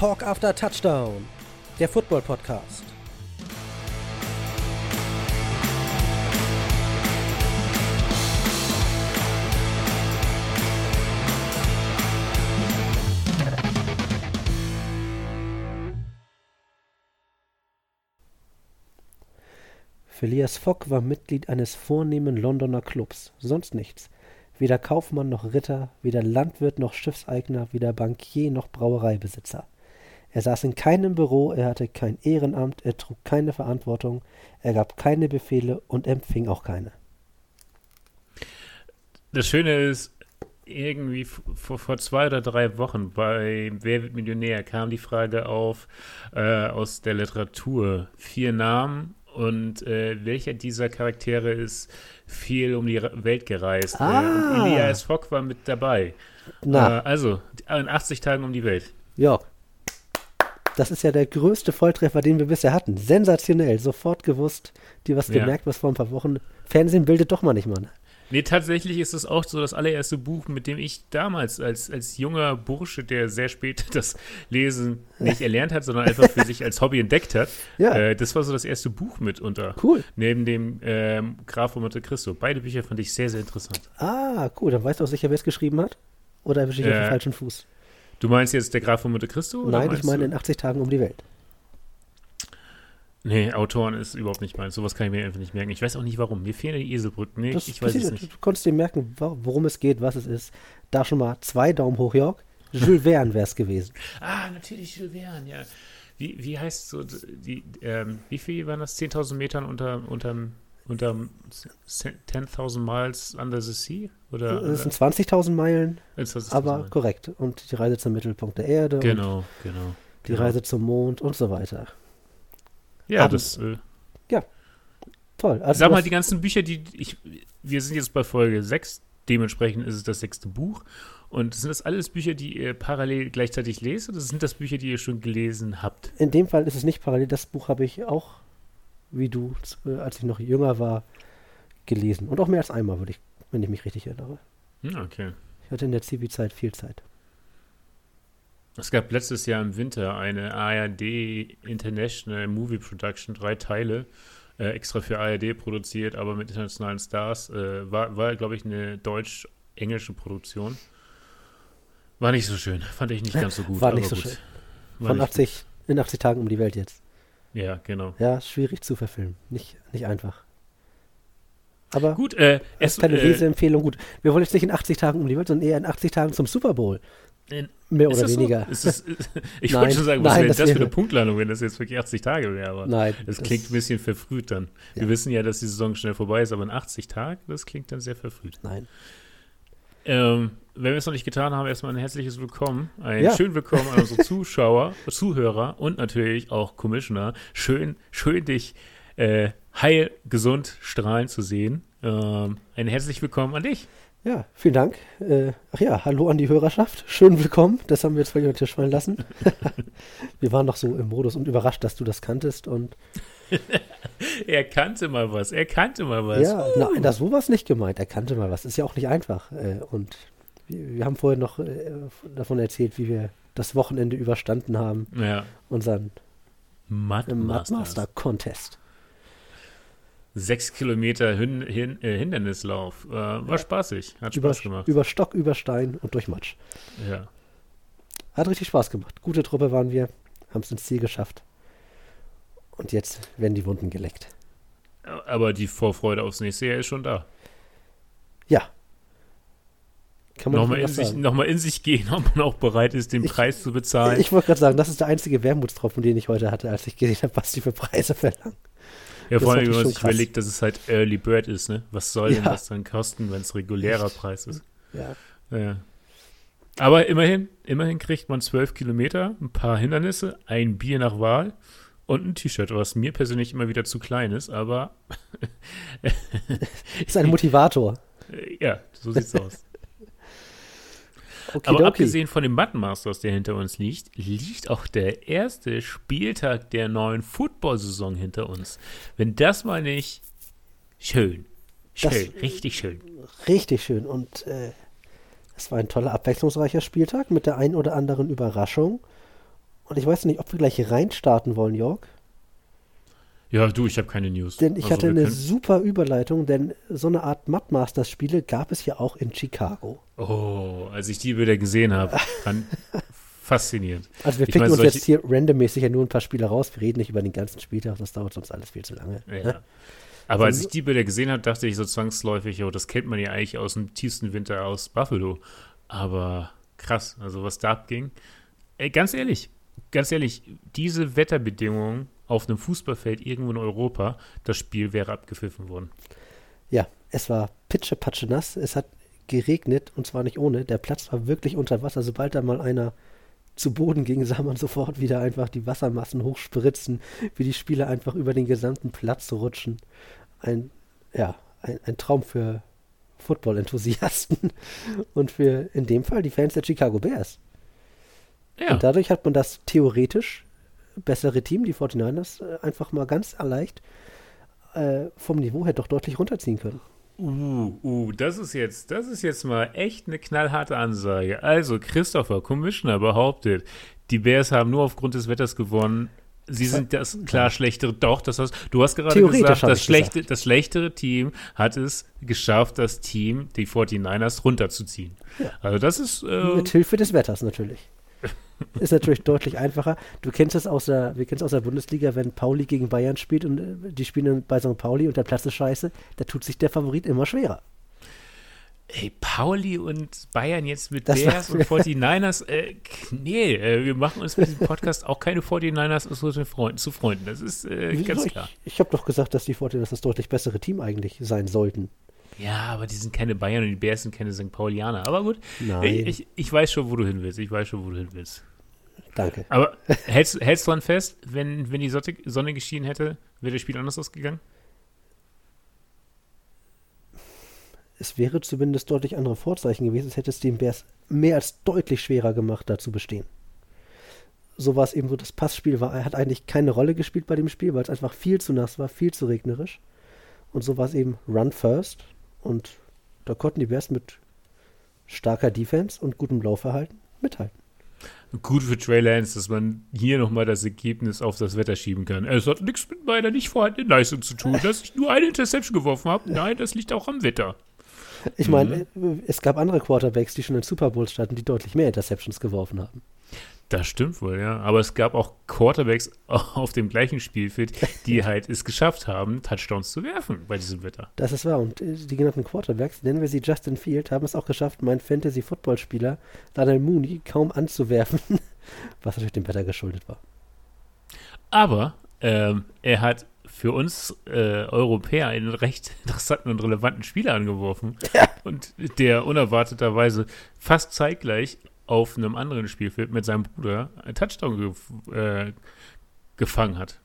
Talk After Touchdown, der Football Podcast. Phileas Fogg war Mitglied eines vornehmen Londoner Clubs, sonst nichts. Weder Kaufmann noch Ritter, weder Landwirt noch Schiffseigner, weder Bankier noch Brauereibesitzer. Er saß in keinem Büro, er hatte kein Ehrenamt, er trug keine Verantwortung, er gab keine Befehle und empfing auch keine. Das Schöne ist, irgendwie vor, vor zwei oder drei Wochen bei Wer wird Millionär kam die Frage auf äh, aus der Literatur. Vier Namen und äh, welcher dieser Charaktere ist viel um die Welt gereist? Ah. Äh, und Elias Fogg war mit dabei. Na. Äh, also, in 80 Tagen um die Welt. Ja. Das ist ja der größte Volltreffer, den wir bisher hatten. Sensationell. Sofort gewusst, die was Ja. gemerkt, was vor ein paar Wochen. Fernsehen bildet doch mal nicht mal. Ne? Nee, tatsächlich ist es auch so das allererste Buch, mit dem ich damals als, als junger Bursche, der sehr spät das Lesen nicht erlernt hat, sondern einfach für sich als Hobby entdeckt hat, Ja. äh, das war so das erste Buch mitunter. Cool. Neben dem ähm, Graf von Monte Cristo. Beide Bücher fand ich sehr, sehr interessant. Ah, cool. Dann weißt du auch sicher, wer es geschrieben hat? Oder erwische ich auf Äh, den falschen Fuß? Du meinst jetzt der Graf von Monte Cristo? Nein, ich meine du? in 80 Tagen um die Welt. Nee, Autoren ist überhaupt nicht meins. Sowas kann ich mir einfach nicht merken. Ich weiß auch nicht warum. Mir fehlen die Eselbrücken. Nee, Das ich weiß es nicht. Du konntest dir merken, worum es geht, was es ist. Da schon mal zwei Daumen hoch, Jörg. Jules Verne wäre es gewesen. Ah, natürlich Jules Verne, ja. Wie, wie heißt so die, ähm, wie viel waren das? 10.000 Metern unter, unterm, unterm 10.000 Miles under the sea? Oder? Es sind 20.000 Meilen, ist das- aber korrekt. Und die Reise zum Mittelpunkt der Erde und Genau, genau. die genau. Reise zum Mond und so weiter. Ja, Aber- das. Äh, Toll. Also sag mal, die ganzen Bücher, die ich. Wir sind jetzt bei Folge 6, dementsprechend ist es das sechste Buch. Und sind das alles Bücher, die ihr parallel gleichzeitig lest, oder sind das Bücher, die ihr schon gelesen habt? in dem Fall ist es nicht parallel. Das Buch habe ich auch, wie du, äh, als ich noch jünger war, gelesen. Und auch mehr als einmal, würde ich, wenn ich mich richtig erinnere. Hm, okay. Ich hatte in der Zivi-Zeit viel Zeit. Es gab letztes Jahr im Winter eine ARD International Movie Production, drei Teile, äh, extra für ARD produziert, aber mit internationalen Stars. Äh, war, war glaube ich, eine deutsch-englische Produktion. War nicht so schön, fand ich nicht ganz so gut. War nicht aber so gut. schön. War Von nicht 80, in 80 Tagen um die Welt jetzt. Ja, genau. Ja, schwierig zu verfilmen. Nicht, nicht einfach. Aber Gut, äh, es ist keine äh, Leseempfehlung. Gut, wir wollen jetzt nicht in 80 Tagen um die Welt, sondern eher in 80 Tagen zum Super Bowl. in- Mehr oder das weniger. So? Das, ich Nein, wollte schon sagen, was nein, wäre das das, für eine Punktlandung, wenn das jetzt wirklich 80 Tage wäre, aber Nein. das klingt ein bisschen verfrüht dann. Wir Ja. wissen ja, dass die Saison schnell vorbei ist, aber in 80 Tagen, das klingt dann sehr verfrüht. Nein. Ähm, wenn wir es noch nicht getan haben, erstmal ein herzliches Willkommen. Ein Ja. schön Willkommen an unsere Zuschauer, Zuhörer und natürlich auch Commissioner. Schön, schön dich äh, heil, gesund, strahlend zu sehen. Ähm, ein herzlich Willkommen an dich. Ja, vielen Dank. Äh, ach ja, hallo an die Hörerschaft. Schön willkommen. Das haben wir jetzt völlig unter den Tisch fallen lassen. wir waren noch so im Modus und überrascht, dass du das kanntest. Und Er kannte mal was, er kannte mal was. ja, nein, das so war es nicht gemeint. Er kannte mal was. Ist ja auch nicht einfach. Äh, und wir, haben vorher noch äh, davon erzählt, wie wir das Wochenende überstanden haben. ja. Unseren Mud. Mudmaster Contest. Sechs Kilometer Hin Hin äh, Hindernislauf. Äh, war spaßig, hat Über, Spaß gemacht. über Stock, über Stein und durch Matsch. ja. Hat richtig Spaß gemacht. Gute Truppe waren wir. Haben es ins Ziel geschafft. Und jetzt werden die Wunden geleckt. Aber die Vorfreude aufs nächste Jahr ist schon da. Ja. Kann man Nochmal in, sich, sagen. noch in sich gehen, ob man auch bereit ist, den Ich- Preis zu bezahlen. Ich wollte gerade sagen, das ist der einzige Wermutstropfen, den ich heute hatte, als ich gesehen habe, was die für Preise verlangen. ja, das vor allem, wenn man sich krass. überlegt, dass es halt Early Bird ist, ne? Was soll denn Ja. das dann kosten, wenn es regulärer Echt? Preis ist? Ja. Ja. Aber immerhin, immerhin kriegt man zwölf Kilometer, ein paar Hindernisse, ein Bier nach Wahl und ein T-Shirt, was mir persönlich immer wieder zu klein ist, aber Ist ein Motivator. äh, ja, so sieht's aus. Okay, Aber abgesehen von dem Button Masters, der hinter uns liegt, liegt auch der erste Spieltag der neuen Football-Saison hinter uns. Wenn das mal nicht schön, schön, Das- richtig schön. Richtig schön. Und äh, es war ein toller, abwechslungsreicher Spieltag mit der ein oder anderen Überraschung. Und ich weiß nicht, ob wir gleich reinstarten wollen, Jörg. Ja, du, ich habe keine News. Denn ich Also, hatte eine können- super Überleitung, denn so eine Art Mudmasters-Spiele gab es ja auch in Chicago. Oh, als ich die wieder gesehen habe, dann faszinierend. Also wir Ich picken meine, uns solche- jetzt hier randommäßig ja nur ein paar Spiele raus. Wir reden nicht über den ganzen Spieltag, das dauert sonst alles viel zu lange. Ja. ne? Aber als Also- ich die Bilder gesehen habe, dachte ich so zwangsläufig, oh, das kennt man ja eigentlich aus dem tiefsten Winter aus Buffalo. Aber krass, also was da abging. Ey, ganz ehrlich, ganz ehrlich, diese Wetterbedingungen auf einem Fußballfeld irgendwo in Europa, das Spiel wäre abgepfiffen worden. Ja, es war pitschepatsche nass, es hat geregnet und zwar nicht ohne. Der Platz war wirklich unter Wasser. Sobald da mal einer zu Boden ging, sah man sofort wieder einfach die Wassermassen hochspritzen, wie die Spieler einfach über den gesamten Platz rutschen. Ein, ja, ein, ein Traum für Football-Enthusiasten und für in dem Fall die Fans der Chicago Bears. Ja, Und dadurch hat man das theoretisch bessere Team, die 49ers, äh, einfach mal ganz leicht äh, vom Niveau her doch deutlich runterziehen können. Uh, uh, das ist jetzt, das ist jetzt mal echt eine knallharte Ansage. Also, Christopher Commissioner behauptet, die Bears haben nur aufgrund des Wetters gewonnen. Sie sind das klar schlechtere. Doch, das hast, du hast gerade gesagt, das, schlechte, das schlechtere Team hat es geschafft, das Team, die 49ers, runterzuziehen. Also, das ist. Äh, Mit Hilfe des Wetters natürlich. Ist natürlich deutlich einfacher. Du kennst es aus der, wir kennen es aus der Bundesliga, wenn Pauli gegen Bayern spielt und äh, die spielen dann bei St. Pauli und der Platz ist scheiße, da tut sich der Favorit immer schwerer. Ey, Pauli und Bayern jetzt mit Das Bears und 49ers. Äh, nee, äh, wir machen uns mit diesem Podcast auch keine 49ers aus unseren Freunden, zu Freunden. Das ist äh, ganz ich klar. ich habe doch gesagt, dass die Fortiners das deutlich bessere Team eigentlich sein sollten. Ja, aber die sind keine Bayern und die Bears sind keine St. Paulianer. Aber gut, Nein, ich, ich, ich weiß schon, wo du hin willst. Ich weiß schon, wo du hin willst. danke. Aber hältst, hältst du dran fest, wenn, wenn die Sonne, Sonne geschienen hätte, wäre das Spiel anders ausgegangen? Es wäre zumindest deutlich andere Vorzeichen gewesen, es hätte es den Bears mehr als deutlich schwerer gemacht, da zu bestehen. So war es eben so, das Passspiel war, hat eigentlich keine Rolle gespielt bei dem Spiel, weil es einfach viel zu nass war, viel zu regnerisch. Und so war es eben Run First. Und da konnten die Bears mit starker Defense und gutem Laufverhalten mithalten. Gut für Trey Lance, dass man hier nochmal das Ergebnis auf das Wetter schieben kann. Es hat nichts mit meiner nicht vorhandenen Leistung zu tun, dass ich nur eine Interception geworfen habe. Nein, das liegt auch am Wetter. Ich meine, äh, es gab andere Quarterbacks, die schon in Super Bowls standen, die deutlich mehr Interceptions geworfen haben. Das stimmt wohl, ja. Aber es gab auch Quarterbacks auf dem gleichen Spielfeld, die halt es geschafft haben, Touchdowns zu werfen bei diesem Wetter. Das ist wahr. Und äh, die genannten Quarterbacks, nennen wir sie Justin Field, haben es auch geschafft, meinen Fantasy-Football-Spieler Daniel Mooney kaum anzuwerfen, was natürlich dem Wetter geschuldet war. Aber ähm, er hat für uns äh, Europäer einen recht interessanten und relevanten Spieler angeworfen. Und der unerwarteterweise fast zeitgleich auf einem anderen Spielfeld mit seinem Bruder einen Touchdown gef äh, gefangen hat.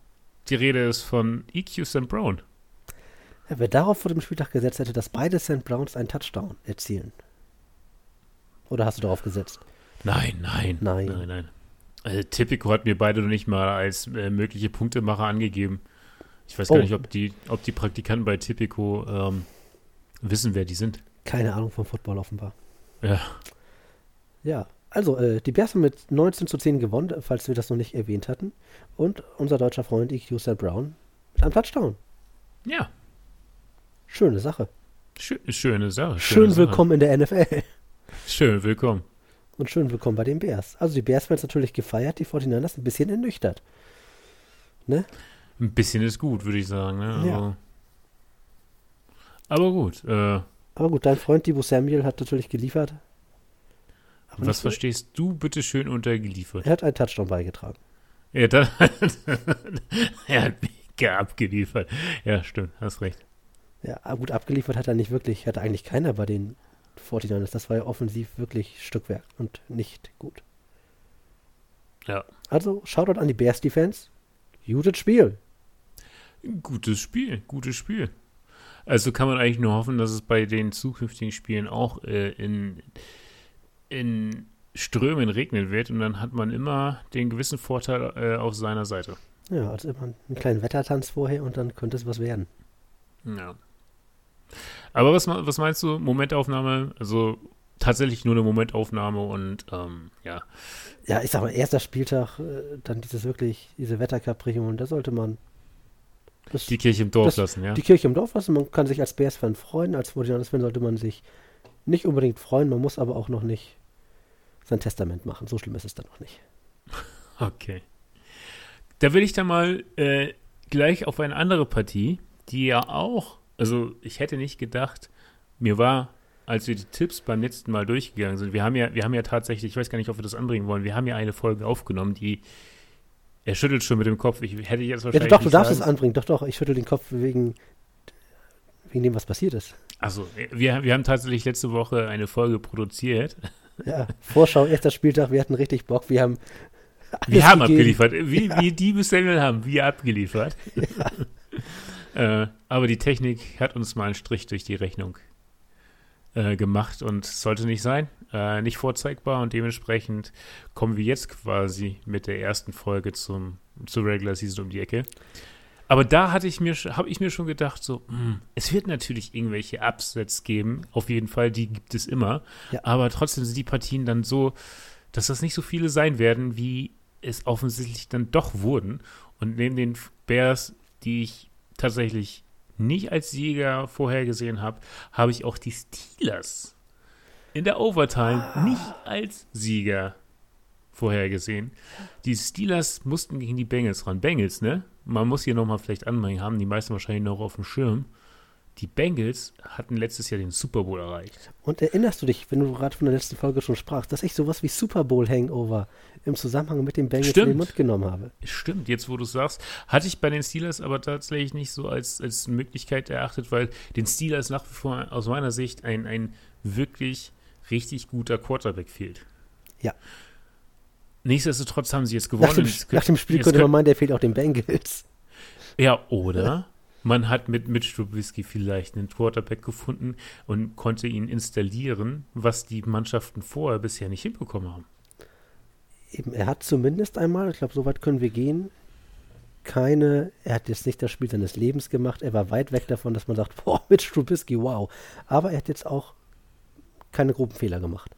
Die Rede ist von EQ St. Brown. Ja, wer darauf vor dem Spieltag gesetzt hätte, dass beide St. Browns einen Touchdown erzielen. Oder hast du darauf gesetzt? Nein, nein. Nein. Nein, nein. Also, Tipico hat mir beide noch nicht mal als äh, mögliche Punktemacher angegeben. Ich weiß Oh. gar nicht, ob die, ob die Praktikanten bei Tipico ähm, wissen, wer die sind. Keine Ahnung vom Football offenbar. Ja. Ja, also äh, die Bears haben mit 19 zu 10 gewonnen, falls wir das noch nicht erwähnt hatten. Und unser deutscher Freund EQ. Brown mit einem Touchdown. Ja, Schöne Sache. schö schöne Sache. schöne Schön Sache. willkommen in der NFL. Schön willkommen. Und schön willkommen bei den Bears. Also die Bears werden jetzt natürlich gefeiert, die 49ers ein bisschen ernüchtert. Ne? Ein bisschen ist gut, würde ich sagen. Ne? Ja. Aber, aber gut. Äh, Aber gut, dein Freund Debo Samuel hat natürlich geliefert. Aber was verstehst du bitte schön unter geliefert? Er hat einen Touchdown beigetragen. Ja, dann, er hat mega abgeliefert. Ja, stimmt, hast recht. Ja, gut, abgeliefert hat er nicht wirklich, hatte eigentlich keiner bei den 49ers. Das war ja offensiv wirklich Stückwerk und nicht gut. Ja. Also, Shoutout an die Bears Defense. Gutes Spiel. Gutes Spiel, gutes Spiel. Also kann man eigentlich nur hoffen, dass es bei den zukünftigen Spielen auch äh, in, in Strömen regnen wird und dann hat man immer den gewissen Vorteil äh, auf seiner Seite. Ja, also immer einen kleinen Wettertanz vorher und dann könnte es was werden. Ja. Aber was, was meinst du, Momentaufnahme? Also tatsächlich nur eine Momentaufnahme und ähm, ja. Ja, ich sag mal, erster Spieltag, äh, dann dieses wirklich, diese Wetterkapriolen, da sollte man das, die Kirche im Dorf das, lassen, ja. Die Kirche im Dorf lassen. Man kann sich als Bears-Fan freuen, als 49ers-Fan sollte man sich nicht unbedingt freuen, man muss aber auch noch nicht sein Testament machen. So schlimm ist es dann noch nicht. Okay. Da will ich dann mal äh, gleich auf eine andere Partie, die ja auch, also ich hätte nicht gedacht, mir war, als wir die Tipps beim letzten Mal durchgegangen sind, wir haben ja, wir haben ja tatsächlich, ich weiß gar nicht, ob wir das anbringen wollen, wir haben ja eine Folge aufgenommen, die er schüttelt schon mit dem Kopf. Ich hätte jetzt wahrscheinlich. Ja, doch, du darfst sagen. es anbringen. Doch, doch. Ich schüttel den Kopf wegen, wegen dem, was passiert ist. Also, wir, wir haben tatsächlich letzte Woche eine Folge produziert. Ja, Vorschau, erster Spieltag. Wir hatten richtig Bock. Wir haben. Wir haben gegeben. abgeliefert. Wie, wie die bis Samuel haben wir abgeliefert. Ja. äh, aber die Technik hat uns mal einen Strich durch die Rechnung äh, gemacht und sollte nicht sein äh, nicht vorzeigbar und dementsprechend kommen wir jetzt quasi mit der ersten Folge zum, zur Regular Season um die Ecke. Aber da hatte ich mir, habe ich mir schon gedacht, so, mh, hm, es wird natürlich irgendwelche Upsets geben, auf jeden Fall, die gibt es immer. Ja. Aber trotzdem sind die Partien dann so, dass das nicht so viele sein werden, wie es offensichtlich dann doch wurden. Und neben den Bears, die ich tatsächlich nicht als Sieger vorhergesehen habe, habe ich auch die Steelers in der Overtime ah. nicht als Sieger vorhergesehen. Die Steelers mussten gegen die Bengals ran. Bengals, ne? Man muss hier nochmal vielleicht anbringen, haben die meisten wahrscheinlich noch auf dem Schirm. Die Bengals hatten letztes Jahr den Super Bowl erreicht. Und erinnerst du dich, wenn du gerade von der letzten Folge schon sprachst, dass ich sowas wie Super Bowl Hangover im Zusammenhang mit den Bengals Stimmt. in den Mund genommen habe? Stimmt, jetzt wo du es sagst, hatte ich bei den Steelers aber tatsächlich nicht so als, als Möglichkeit erachtet, weil den Steelers nach wie vor aus meiner Sicht ein, ein wirklich richtig guter Quarterback fehlt. Ja. Nichtsdestotrotz haben sie jetzt gewonnen. Nach dem, nach dem Spiel könnte man meinen, der fehlt auch den Bengals. Ja, oder man hat mit Mitch Trubisky vielleicht einen Quarterback gefunden und konnte ihn installieren, was die Mannschaften vorher bisher nicht hinbekommen haben. Eben, er hat zumindest einmal, ich glaube, so weit können wir gehen, keine, er hat jetzt nicht das Spiel seines Lebens gemacht, er war weit weg davon, dass man sagt, boah, Mitch Trubisky, wow. Aber er hat jetzt auch keine groben Fehler gemacht.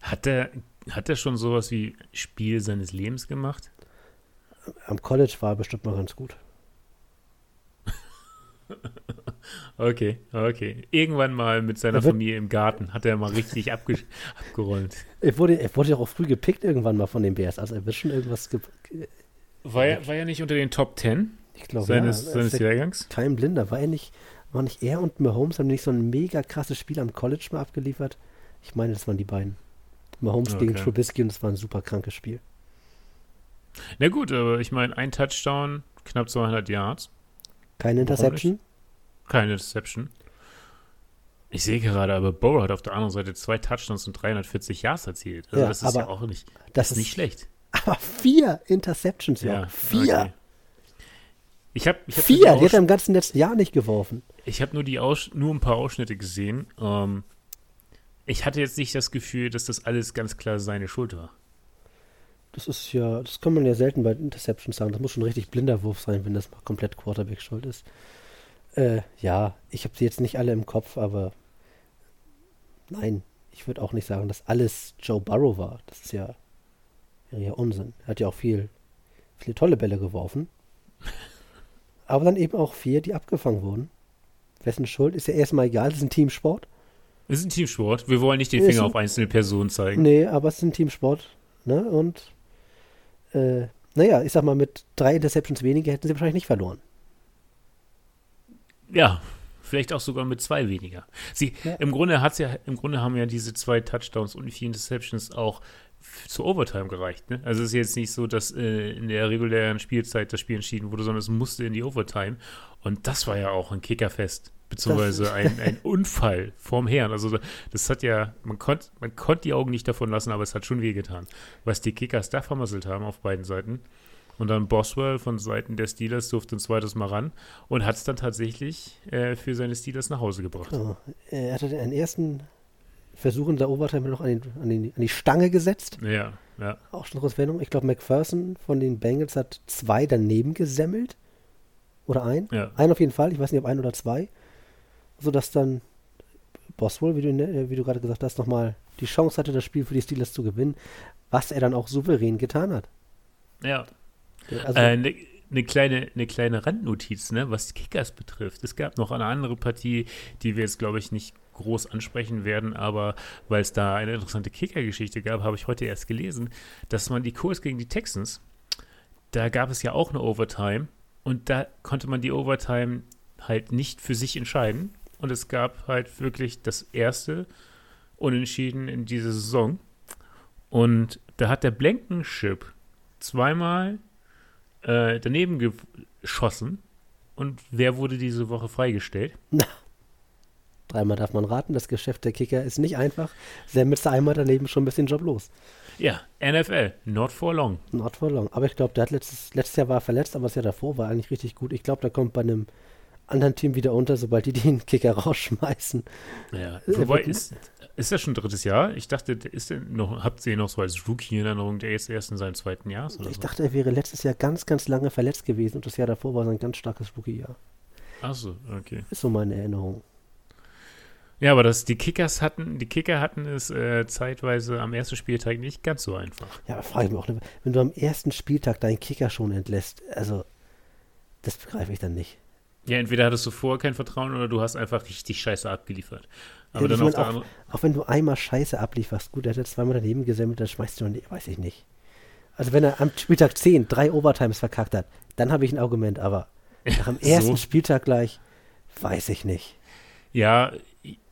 Hat er, hat er schon sowas wie Spiel seines Lebens gemacht? Am College war er bestimmt mal ganz gut. okay, okay. Irgendwann mal mit seiner wird, Familie im Garten hat er mal richtig abge abgerollt. Er wurde, er wurde ja auch früh gepickt irgendwann mal von den Bears. Also er wird schon irgendwas. War er, war er nicht unter den Top Ten ich glaub, seines, ja, seines Jahrgangs? Kein Blinder. War er nicht, war nicht er und Mahomes haben nicht so ein mega krasses Spiel am College mal abgeliefert? Ich meine, das waren die beiden. Mahomes okay. gegen Trubisky und es war ein super krankes Spiel. Na gut, aber ich meine, ein Touchdown, knapp 200 Yards. Keine Interception? Keine Interception. Ich sehe gerade, aber Burrow hat auf der anderen Seite zwei Touchdowns und 340 Yards erzielt. Also ja, das ist ja auch nicht, das ist nicht schlecht. Aber vier Interceptions, ja. Vier. Okay. Ich hab, ich hab vier, die hat er im ganzen letzten Jahr nicht geworfen. Ich habe nur, nur ein paar Ausschnitte gesehen. Ähm, ich hatte jetzt nicht das Gefühl, dass das alles ganz klar seine Schuld war. Das ist ja, das kann man ja selten bei Interceptions sagen. Das muss schon ein richtig blinder Wurf sein, wenn das mal komplett Quarterback schuld ist. Äh, ja, ich habe sie jetzt nicht alle im Kopf, aber nein, ich würde auch nicht sagen, dass alles Joe Burrow war. Das ist ja, wäre ja Unsinn. Er hat ja auch viel, viele tolle Bälle geworfen. aber dann eben auch vier, die abgefangen wurden. Wessen Schuld ist ja erstmal egal, das ist ein Teamsport. Es ist ein Teamsport. Wir wollen nicht den Finger ein, auf einzelne Personen zeigen. Nee, aber es ist ein Teamsport. Ne? Und äh, naja, ich sag mal, mit drei Interceptions weniger hätten sie wahrscheinlich nicht verloren. Ja, vielleicht auch sogar mit zwei weniger. Sie, ja. im Grunde hat's ja, im Grunde haben ja diese zwei Touchdowns und die vier Interceptions auch zur Overtime gereicht. Ne? Also es ist jetzt nicht so, dass äh, in der regulären Spielzeit das Spiel entschieden wurde, sondern es musste in die Overtime. Und das war ja auch ein Kickerfest beziehungsweise ein, ein Unfall vorm Herrn. Also das hat ja, man konnte man konnt die Augen nicht davon lassen, aber es hat schon wehgetan. Was die Kickers da vermasselt haben auf beiden Seiten. Und dann Boswell von Seiten der Steelers durfte ein zweites Mal ran und hat es dann tatsächlich äh, für seine Steelers nach Hause gebracht. Oh, er hatte den ersten Versuch in der Overtime noch an, den, an, den, an die Stange gesetzt. Ja, ja. Auch schon Auswendung. Ich glaube, McPherson von den Bengals hat zwei daneben gesemmelt. Oder ein? Ja. Ein auf jeden Fall. Ich weiß nicht, ob ein oder zwei sodass dann Boswell, wie du, wie du gerade gesagt hast, nochmal die Chance hatte, das Spiel für die Steelers zu gewinnen, was er dann auch souverän getan hat. Ja. Also, äh, ne, eine kleine, eine kleine Randnotiz, ne, was die Kickers betrifft. Es gab noch eine andere Partie, die wir jetzt, glaube ich, nicht groß ansprechen werden, aber weil es da eine interessante Kicker-Geschichte gab, habe ich heute erst gelesen, dass man die Kurs gegen die Texans, da gab es ja auch eine Overtime und da konnte man die Overtime halt nicht für sich entscheiden und es gab halt wirklich das erste Unentschieden in dieser Saison und da hat der Blankenship zweimal äh, daneben geschossen. Und wer wurde diese Woche freigestellt? Na, dreimal darf man raten, das Geschäft der Kicker ist nicht einfach. Sam ist einmal daneben schon ein bisschen Job los. Ja, NFL, not for long. Not for long. Aber ich glaube, der hat letztes, letztes Jahr war verletzt, aber das Jahr davor war eigentlich richtig gut. Ich glaube, der kommt bei einem anderen Team wieder unter, sobald die den Kicker rausschmeißen. Ja, wobei ist, ist das schon drittes Jahr? Ich dachte, ist der noch, habt ihr ihn noch so als Rookie in Erinnerung, der ist erst in seinem zweiten Jahr? ich so? dachte, er wäre letztes Jahr ganz, ganz lange verletzt gewesen und das Jahr davor war sein ganz starkes Rookie-Jahr. Achso, okay. Ist so meine Erinnerung. Ja, aber das, die Kickers hatten, die Kicker hatten es äh, zeitweise am ersten Spieltag nicht ganz so einfach. Ja, aber frage ich mich auch, wenn du am ersten Spieltag deinen Kicker schon entlässt, also das begreife ich dann nicht. Ja, entweder hattest du vorher kein Vertrauen oder du hast einfach richtig scheiße abgeliefert. Aber ja, dann auch, auch, auch, wenn du einmal scheiße ablieferst, gut, er hat jetzt zweimal daneben gesammelt, dann schmeißt du noch nicht, weiß ich nicht. Also wenn er am Spieltag 10 drei Overtimes verkackt hat, dann habe ich ein Argument, aber nach dem ersten so. Spieltag gleich, weiß ich nicht. Ja.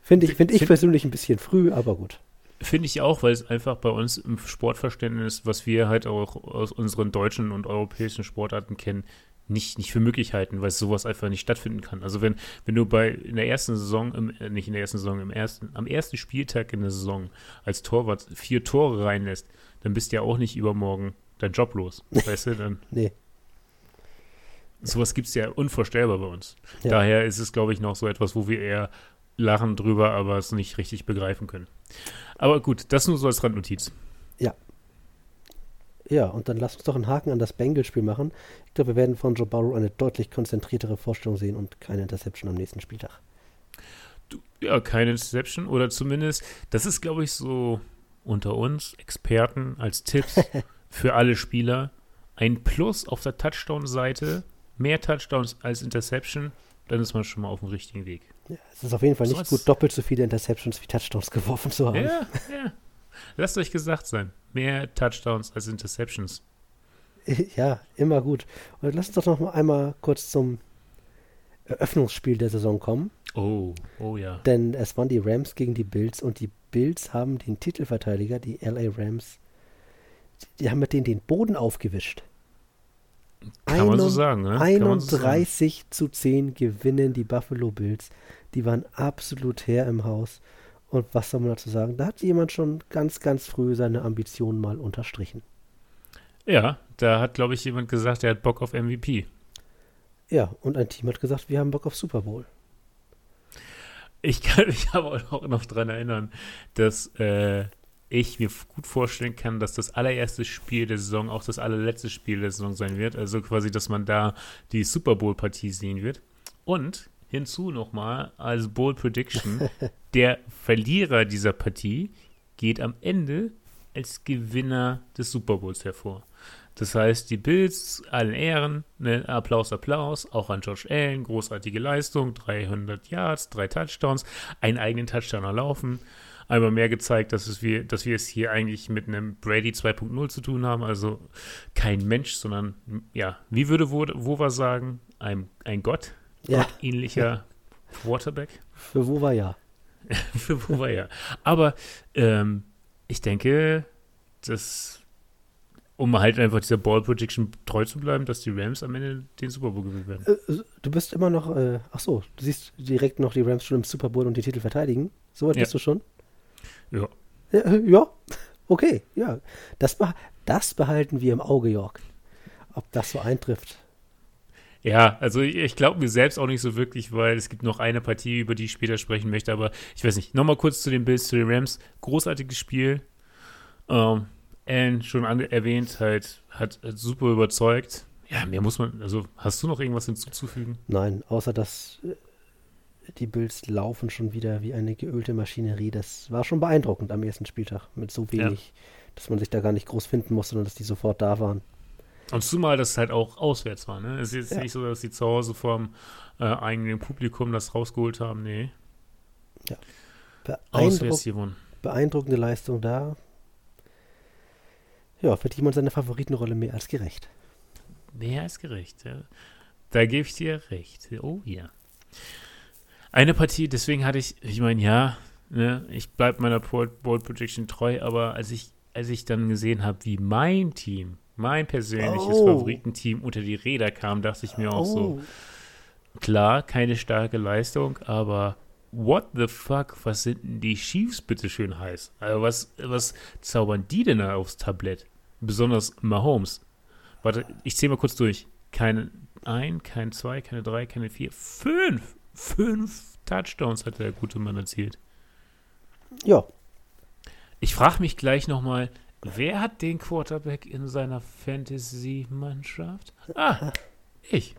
Finde ich, find ich find, persönlich ein bisschen früh, aber gut. Finde ich auch, weil es einfach bei uns im Sportverständnis, was wir halt auch aus unseren deutschen und europäischen Sportarten kennen, nicht, nicht für möglich halten, weil sowas einfach nicht stattfinden kann. Also wenn, wenn du bei in der ersten Saison, im, äh, nicht in der ersten Saison, im ersten, am ersten Spieltag in der Saison als Torwart vier Tore reinlässt, dann bist du ja auch nicht übermorgen dein Job los. Weißt du, dann. nee. Sowas gibt es ja unvorstellbar bei uns. Ja. Daher ist es, glaube ich, noch so etwas, wo wir eher lachen drüber, aber es nicht richtig begreifen können. Aber gut, das nur so als Randnotiz. Ja, ja, und dann lass uns doch einen Haken an das Bengals-Spiel machen. Ich glaube, wir werden von Joe Burrow eine deutlich konzentriertere Vorstellung sehen und keine Interception am nächsten Spieltag. Du, ja, keine Interception oder zumindest, das ist, glaube ich, so unter uns Experten als Tipps für alle Spieler. Ein Plus auf der Touchdown-Seite, mehr Touchdowns als Interception, dann ist man schon mal auf dem richtigen Weg. Ja, es ist auf jeden Fall nicht so gut, doppelt so viele Interceptions wie Touchdowns geworfen zu haben. Ja, ja. Lasst euch gesagt sein. Mehr Touchdowns als Interceptions. Ja, immer gut. Und lass uns doch noch mal einmal kurz zum Eröffnungsspiel der Saison kommen. Oh, oh ja. Denn es waren die Rams gegen die Bills und die Bills haben den Titelverteidiger, die LA Rams, die haben mit denen den Boden aufgewischt. Kann man so sagen, ne? 31 so sagen. zu 10 gewinnen die Buffalo Bills. Die waren absolut her im Haus. Und was soll man dazu sagen? Da hat jemand schon ganz, ganz früh seine Ambitionen mal unterstrichen. Ja, da hat, glaube ich, jemand gesagt, er hat Bock auf MVP. Ja, und ein Team hat gesagt, wir haben Bock auf Super Bowl. Ich kann mich aber auch noch daran erinnern, dass äh, ich mir gut vorstellen kann, dass das allererste Spiel der Saison auch das allerletzte Spiel der Saison sein wird. Also quasi, dass man da die Super Bowl-Partie sehen wird. Und hinzu nochmal als Bowl Prediction. Der Verlierer dieser Partie geht am Ende als Gewinner des Super Bowls hervor. Das heißt, die Bills, allen Ehren, ne, Applaus, Applaus, auch an Josh Allen, großartige Leistung, 300 Yards, drei Touchdowns, einen eigenen Touchdown erlaufen. Einmal mehr gezeigt, dass, es wir, dass wir es hier eigentlich mit einem Brady 2.0 zu tun haben. Also kein Mensch, sondern, ja, wie würde Wova sagen, ein, ein Gott, ja. ähnlicher Quarterback. Für Wova ja. Für Wova ja. Aber ähm, ich denke, dass, um halt einfach dieser Ball Prediction treu zu bleiben, dass die Rams am Ende den Super Bowl gewinnen werden. Äh, du bist immer noch, äh, ach so, du siehst direkt noch die Rams schon im Super Bowl und die Titel verteidigen. So weit ja. bist du schon? Ja. Ja, äh, ja. okay, ja. Das, das behalten wir im Auge, York. Ob das so eintrifft. Ja, also ich glaube mir selbst auch nicht so wirklich, weil es gibt noch eine Partie, über die ich später sprechen möchte, aber ich weiß nicht. Nochmal kurz zu den Bills, zu den Rams. Großartiges Spiel. Ähm, Allen schon erwähnt, halt, hat, hat super überzeugt. Ja, mehr muss man, also hast du noch irgendwas hinzuzufügen? Nein, außer dass äh, die Bills laufen schon wieder wie eine geölte Maschinerie. Das war schon beeindruckend am ersten Spieltag mit so wenig, ja. dass man sich da gar nicht groß finden musste, sondern dass die sofort da waren. Und zumal das halt auch auswärts war, ne? Es ist jetzt ja. nicht so, dass sie zu Hause vorm äh, eigenen Publikum das rausgeholt haben, nee. Ja. Beeindruck beeindruckende Leistung da. Ja, wird jemand seine Favoritenrolle mehr als gerecht. Mehr als gerecht, ja. Da gebe ich dir recht. Oh ja. Eine Partie, deswegen hatte ich, ich meine, ja, ne, ich bleibe meiner Bold Prediction treu, aber als ich, als ich dann gesehen habe, wie mein Team, mein persönliches oh. Favoritenteam unter die Räder kam, dachte ich mir auch oh. so, klar, keine starke Leistung, aber what the fuck, was sind denn die Chiefs bitte schön heiß? Also was, was zaubern die denn da aufs Tablett? Besonders Mahomes. Warte, ich zähle mal kurz durch. Keine ein, kein zwei, keine drei, keine vier, fünf. Fünf Touchdowns hat der gute Mann erzielt. Ja. Ich frage mich gleich nochmal, wer hat den Quarterback in seiner Fantasy-Mannschaft? Ah, ich.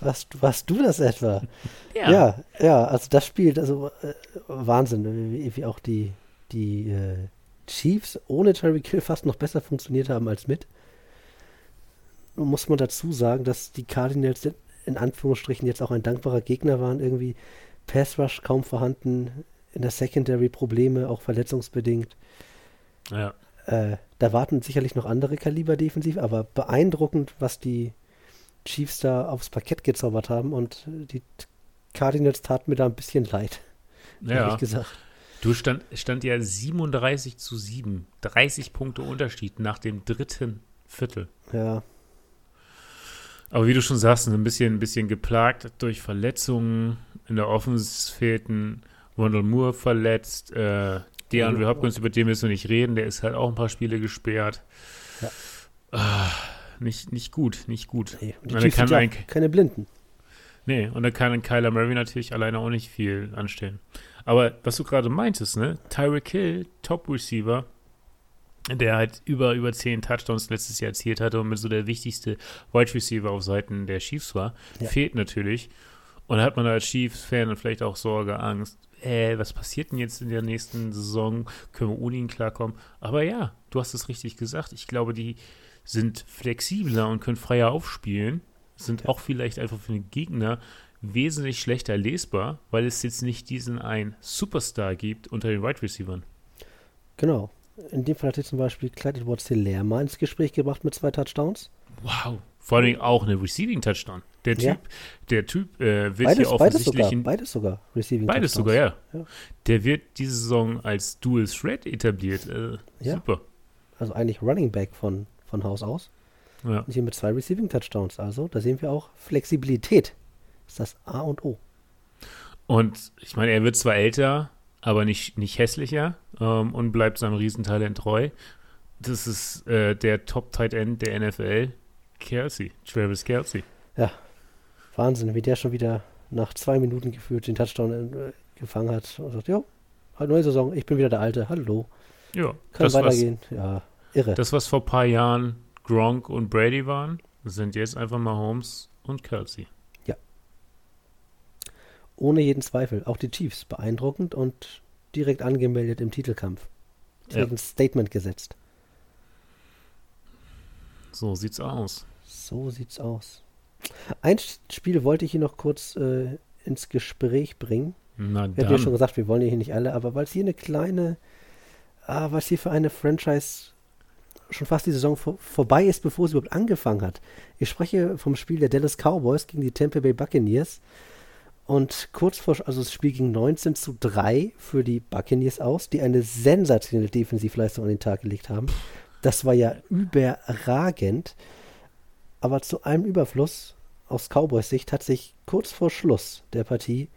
Warst, warst du das etwa? Ja. ja. Ja, also das spielt, also äh, Wahnsinn, wie, wie, auch die, die äh, Chiefs ohne Terry Kill fast noch besser funktioniert haben als mit. Nun muss man dazu sagen, dass die Cardinals in Anführungsstrichen jetzt auch ein dankbarer Gegner waren. Irgendwie Pass Rush kaum vorhanden, in der Secondary Probleme, auch verletzungsbedingt. Ja. Äh, da warten sicherlich noch andere Kaliber defensiv, aber beeindruckend, was die Chiefs da aufs Parkett gezaubert haben und die Cardinals taten mir da ein bisschen leid. Ja. Ehrlich gesagt. Du stand, stand ja 37 zu 7. 30 Punkte Unterschied nach dem dritten Viertel. Ja. Aber wie du schon sagst, ein bisschen, ein bisschen geplagt durch Verletzungen. In der Offense fehlten Wendell Moore verletzt. Äh, DeAndre Hopkins, über den müssen wir nicht reden. Der ist halt auch ein paar Spiele gesperrt. Ja. Ah, nicht, nicht gut, nicht gut. Nee, und die und kann ja keine Blinden. Nee, und da kann Kyler Murray natürlich alleine auch nicht viel anstellen. Aber was du gerade meintest, ne? Tyreek Hill, Top Receiver, der halt über, über zehn Touchdowns letztes Jahr erzielt hatte und mit so der wichtigste Wide Receiver auf Seiten der Chiefs war, ja. fehlt natürlich. Und da hat man als Chiefs-Fan vielleicht auch Sorge, Angst. Äh, was passiert denn jetzt in der nächsten Saison? Können wir ohne ihn klarkommen? Aber ja, du hast es richtig gesagt. Ich glaube, die sind flexibler und können freier aufspielen. Sind ja. auch vielleicht einfach für den Gegner wesentlich schlechter lesbar, weil es jetzt nicht diesen einen Superstar gibt unter den Wide Receivers. Genau in dem Fall hat sich zum Beispiel Clyde Edwards Hilaire mal ins Gespräch gebracht mit zwei Touchdowns. Wow. Vor allem auch eine Receiving Touchdown. Der Typ, ja. der Typ äh, wird beides, hier offensichtlich beides sogar, beides sogar Receiving Beides sogar, ja. ja. Der wird diese Saison als Dual Threat etabliert. Äh, ja. Super. Also eigentlich Running Back von, von Haus aus. Ja. Und hier mit zwei Receiving Touchdowns. Also da sehen wir auch Flexibilität. Ist das A und O. Und ich meine, er wird zwar älter, aber nicht, nicht hässlicher ähm, und bleibt seinem Riesentalent treu. Das ist äh, der Top-Tight End der NFL, Kelsey, Travis Kelsey. Ja, Wahnsinn, wie der schon wieder nach zwei Minuten gefühlt den Touchdown äh, gefangen hat und sagt, jo, halt neue Saison, ich bin wieder der Alte, hallo. Ja, kann weitergehen. Was, ja, irre. Das, was vor ein paar Jahren Gronk und Brady waren, sind jetzt einfach mal Holmes und Kelsey ohne jeden Zweifel. Auch die Chiefs beeindruckend und direkt angemeldet im Titelkampf. Direkt ja. ein Statement gesetzt. So sieht's aus. So sieht's aus. Ein Spiel wollte ich hier noch kurz äh, ins Gespräch bringen. Na wir haben ja schon gesagt, wir wollen hier nicht alle, aber weil es hier eine kleine, ah, was hier für eine Franchise schon fast die Saison vor, vorbei ist, bevor sie überhaupt angefangen hat. Ich spreche vom Spiel der Dallas Cowboys gegen die Tampa Bay Buccaneers. Und kurz vor, also das Spiel ging 19 zu 3 für die Buccaneers aus, die eine sensationelle Defensivleistung an den Tag gelegt haben. Das war ja überragend. Aber zu einem Überfluss aus Cowboys Sicht hat sich kurz vor Schluss der Partie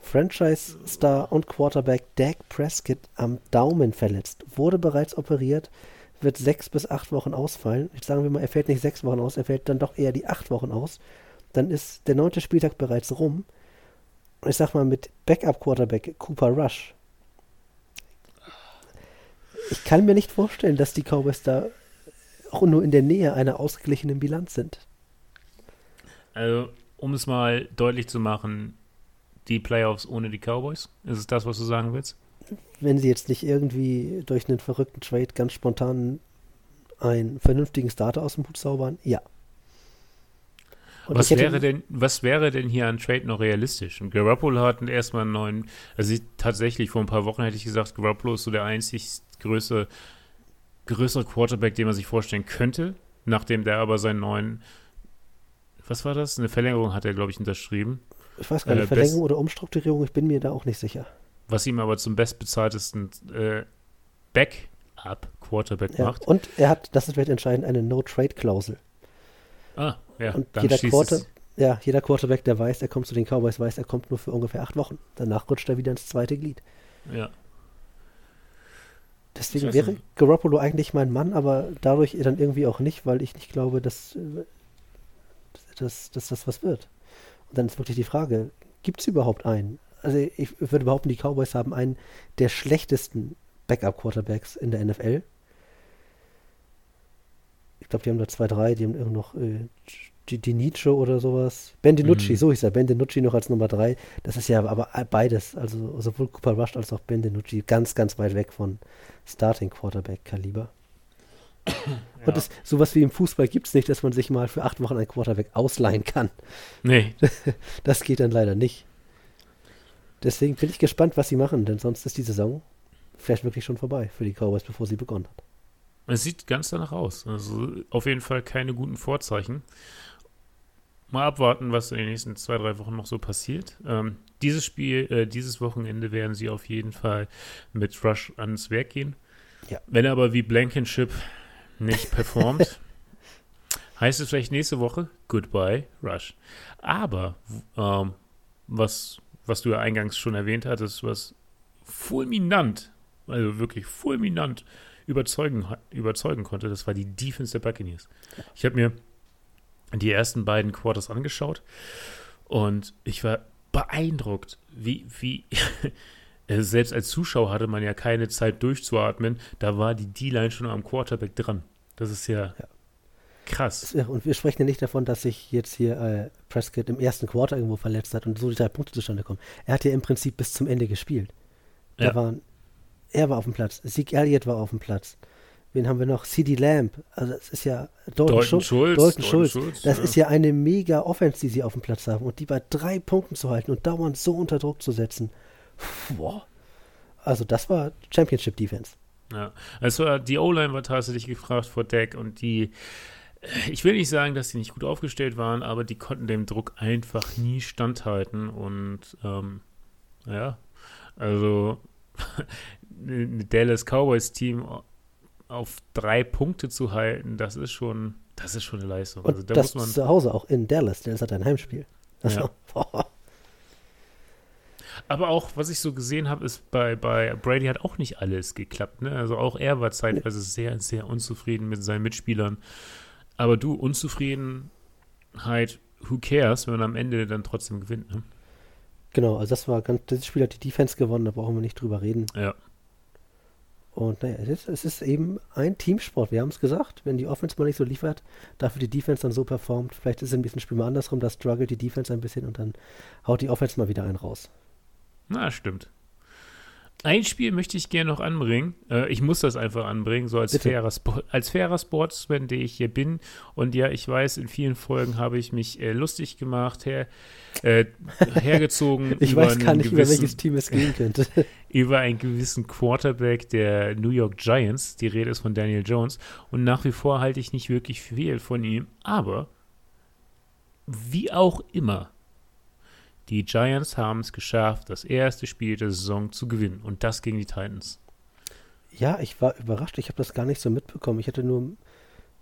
Franchise-Star und Quarterback Dak Prescott am Daumen verletzt. Wurde bereits operiert, wird sechs bis acht Wochen ausfallen. Jetzt sagen wir mal, er fällt nicht sechs Wochen aus, er fällt dann doch eher die acht Wochen aus. Dann ist der neunte Spieltag bereits rum ich sag mal, mit Backup-Quarterback Cooper Rush. Ich kann mir nicht vorstellen, dass die Cowboys da auch nur in der Nähe einer ausgeglichenen Bilanz sind. Also, um es mal deutlich zu machen, die Playoffs ohne die Cowboys? Ist es das, was du sagen willst? Wenn sie jetzt nicht irgendwie durch einen verrückten Trade ganz spontan einen vernünftigen Starter aus dem Hut zaubern, ja. Und was wäre denn, was wäre denn hier an Trade noch realistisch? Und Garoppolo hat erstmal einen neuen, also tatsächlich vor ein paar Wochen hätte ich gesagt, Garoppolo ist so der einzig größere, größere Quarterback, den man sich vorstellen könnte, nachdem der aber seinen neuen, was war das? Eine Verlängerung hat er, glaube ich, unterschrieben. Ich weiß gar nicht, äh, Verlängerung oder Umstrukturierung, ich bin mir da auch nicht sicher. Was ihm aber zum bestbezahltesten äh, Backup-Quarterback ja, macht. Und er hat, das ist vielleicht entscheidend, eine No-Trade-Klausel. Ah, ja. Und jeder, Quarter, ja, jeder Quarterback, der weiß, er kommt zu den Cowboys, weiß, er kommt nur für ungefähr acht Wochen. Danach rutscht er wieder ins zweite Glied. Ja. Deswegen wäre Garoppolo eigentlich mein Mann, aber dadurch dann irgendwie auch nicht, weil ich nicht glaube, dass, dass, dass das was wird. Und dann ist wirklich die Frage, gibt es überhaupt einen? Also ich würde behaupten, die Cowboys haben einen der schlechtesten Backup-Quarterbacks in der NFL glaube, die haben da zwei, drei, die haben irgend noch äh, die, die Nietzsche oder sowas. Ben DiNucci, mhm. so hieß er. Ben DiNucci noch als Nummer drei. Das ist ja aber beides, also sowohl Cooper Rush als auch Ben DiNucci, ganz, ganz weit weg von Starting Quarterback-Kaliber. Ja. Und das, sowas wie im Fußball gibt es nicht, dass man sich mal für acht Wochen ein Quarterback ausleihen kann. Nee. Das geht dann leider nicht. Deswegen bin ich gespannt, was sie machen, denn sonst ist die Saison vielleicht wirklich schon vorbei für die Cowboys, bevor sie begonnen hat. Es sieht ganz danach aus. Also auf jeden Fall keine guten Vorzeichen. Mal abwarten, was in den nächsten zwei, drei Wochen noch so passiert. Ähm, dieses Spiel, äh, dieses Wochenende werden sie auf jeden Fall mit Rush ans Werk gehen. Ja. Wenn er aber wie Blankenship nicht performt, heißt es vielleicht nächste Woche Goodbye Rush. Aber ähm, was, was du ja eingangs schon erwähnt hattest, was fulminant, also wirklich fulminant überzeugen, überzeugen konnte, das war die Defense der Buccaneers. Ich habe mir die ersten beiden Quarters angeschaut und ich war beeindruckt, wie, wie selbst als Zuschauer hatte man ja keine Zeit durchzuatmen, da war die D-Line schon am Quarterback dran. Das ist ja, ja. krass. Und wir sprechen ja nicht davon, dass sich jetzt hier äh, Prescott im ersten Quarter irgendwo verletzt hat und so die drei Punkte zustande kommen. Er hat ja im Prinzip bis zum Ende gespielt. Da ja. waren er war auf dem Platz. Zeke Elliott war auf dem Platz. Wen haben wir noch? CD Lamb. Also es ist ja Dalton, Dalton Schulz. Schulz. Dalton Schulz. Schulz das ja. ist ja eine mega Offense, die sie auf dem Platz haben. Und die bei drei Punkten zu halten und dauernd so unter Druck zu setzen. Boah. Also das war Championship Defense. Ja, also die O-Line war tatsächlich gefragt vor Deck und die, ich will nicht sagen, dass sie nicht gut aufgestellt waren, aber die konnten dem Druck einfach nie standhalten und ähm, ja, also ein Dallas Cowboys Team auf drei Punkte zu halten, das ist schon, das ist schon eine Leistung. Und also da das muss man zu Hause auch in Dallas. Dallas hat ein Heimspiel. Also, ja. Aber auch, was ich so gesehen habe, ist bei, bei Brady hat auch nicht alles geklappt. Ne? Also auch er war zeitweise sehr, sehr unzufrieden mit seinen Mitspielern. Aber du, Unzufriedenheit, who cares, wenn man am Ende dann trotzdem gewinnt. Ne? Genau, also das war ganz, das Spiel hat die Defense gewonnen, da brauchen wir nicht drüber reden. Ja. Und naja, es ist, es ist eben ein Teamsport. Wir haben es gesagt, wenn die Offense mal nicht so liefert, dafür die Defense dann so performt. Vielleicht ist es ein bisschen Spiel mal andersrum, da struggelt die Defense ein bisschen und dann haut die Offense mal wieder einen raus. Na, stimmt. Ein Spiel möchte ich gerne noch anbringen. Äh, ich muss das einfach anbringen, so als fairer, als fairer Sportsman, der ich hier bin. Und ja, ich weiß, in vielen Folgen habe ich mich äh, lustig gemacht, her, äh, hergezogen. ich weiß gar nicht, gewissen, über welches Team es gehen könnte. über einen gewissen Quarterback der New York Giants. Die Rede ist von Daniel Jones. Und nach wie vor halte ich nicht wirklich viel von ihm. Aber wie auch immer, die Giants haben es geschafft, das erste Spiel der Saison zu gewinnen. Und das gegen die Titans. Ja, ich war überrascht. Ich habe das gar nicht so mitbekommen. Ich hatte nur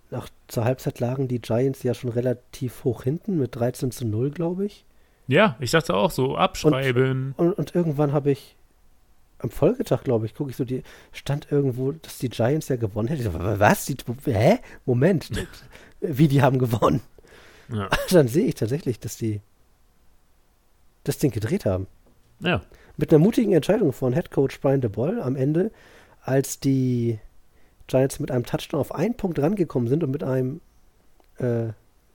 nach zur Halbzeit lagen die Giants ja schon relativ hoch hinten mit 13 zu 0, glaube ich. Ja, ich dachte auch so, abschreiben. Und, und, und irgendwann habe ich am Folgetag, glaube ich, gucke ich so, die stand irgendwo, dass die Giants ja gewonnen hätten. Was? Die, hä? Moment. Wie die haben gewonnen? Ja. Dann sehe ich tatsächlich, dass die das Ding gedreht haben. Ja. Mit einer mutigen Entscheidung von Head Coach Brian DeBoll am Ende, als die Giants mit einem Touchdown auf einen Punkt rangekommen sind und mit einem, äh,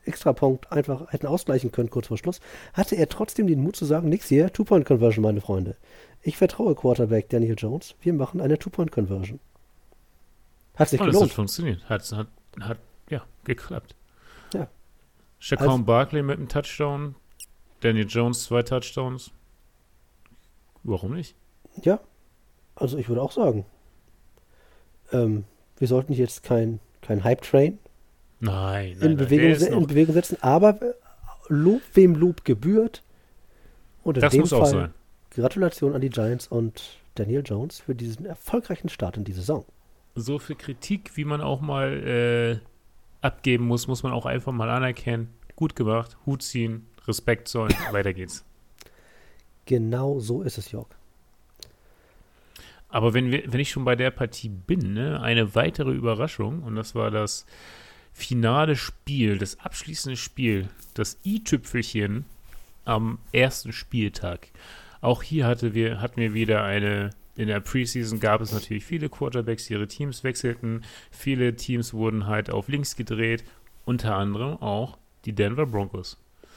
Extrapunkt einfach hätten ausgleichen können kurz vor Schluss, hatte er trotzdem den Mut zu sagen, nix hier, Two-Point-Conversion, meine Freunde. Ich vertraue Quarterback Daniel Jones, wir machen eine Two-Point-Conversion. Hat sich oh, gelohnt. Das hat funktioniert. Hat, hat, hat ja, geklappt. Ja. Shaquan also, Barkley mit einem Touchdown, Daniel Jones zwei Touchdowns. Warum nicht? Ja, also ich würde auch sagen, ähm, wir sollten jetzt kein, kein Hype-Train nein, nein, in, Bewegung, nein, in Bewegung setzen, aber äh, Lob wem Lob gebührt. Und in das dem muss Fall auch sein. Gratulation an die Giants und Daniel Jones für diesen erfolgreichen Start in die Saison. So viel Kritik, wie man auch mal äh, abgeben muss, muss man auch einfach mal anerkennen. Gut gemacht, Hut ziehen, Respekt zollen, weiter geht's. Genau so ist es, Jörg. Aber wenn, wir, wenn ich schon bei der Partie bin, ne, eine weitere Überraschung, und das war das finale Spiel, das abschließende Spiel, das i-Tüpfelchen am ersten Spieltag. Auch hier hatte wir, hatten wir wieder eine, in der Preseason gab es natürlich viele Quarterbacks, die ihre Teams wechselten. Viele Teams wurden halt auf links gedreht, unter anderem auch die Denver Broncos.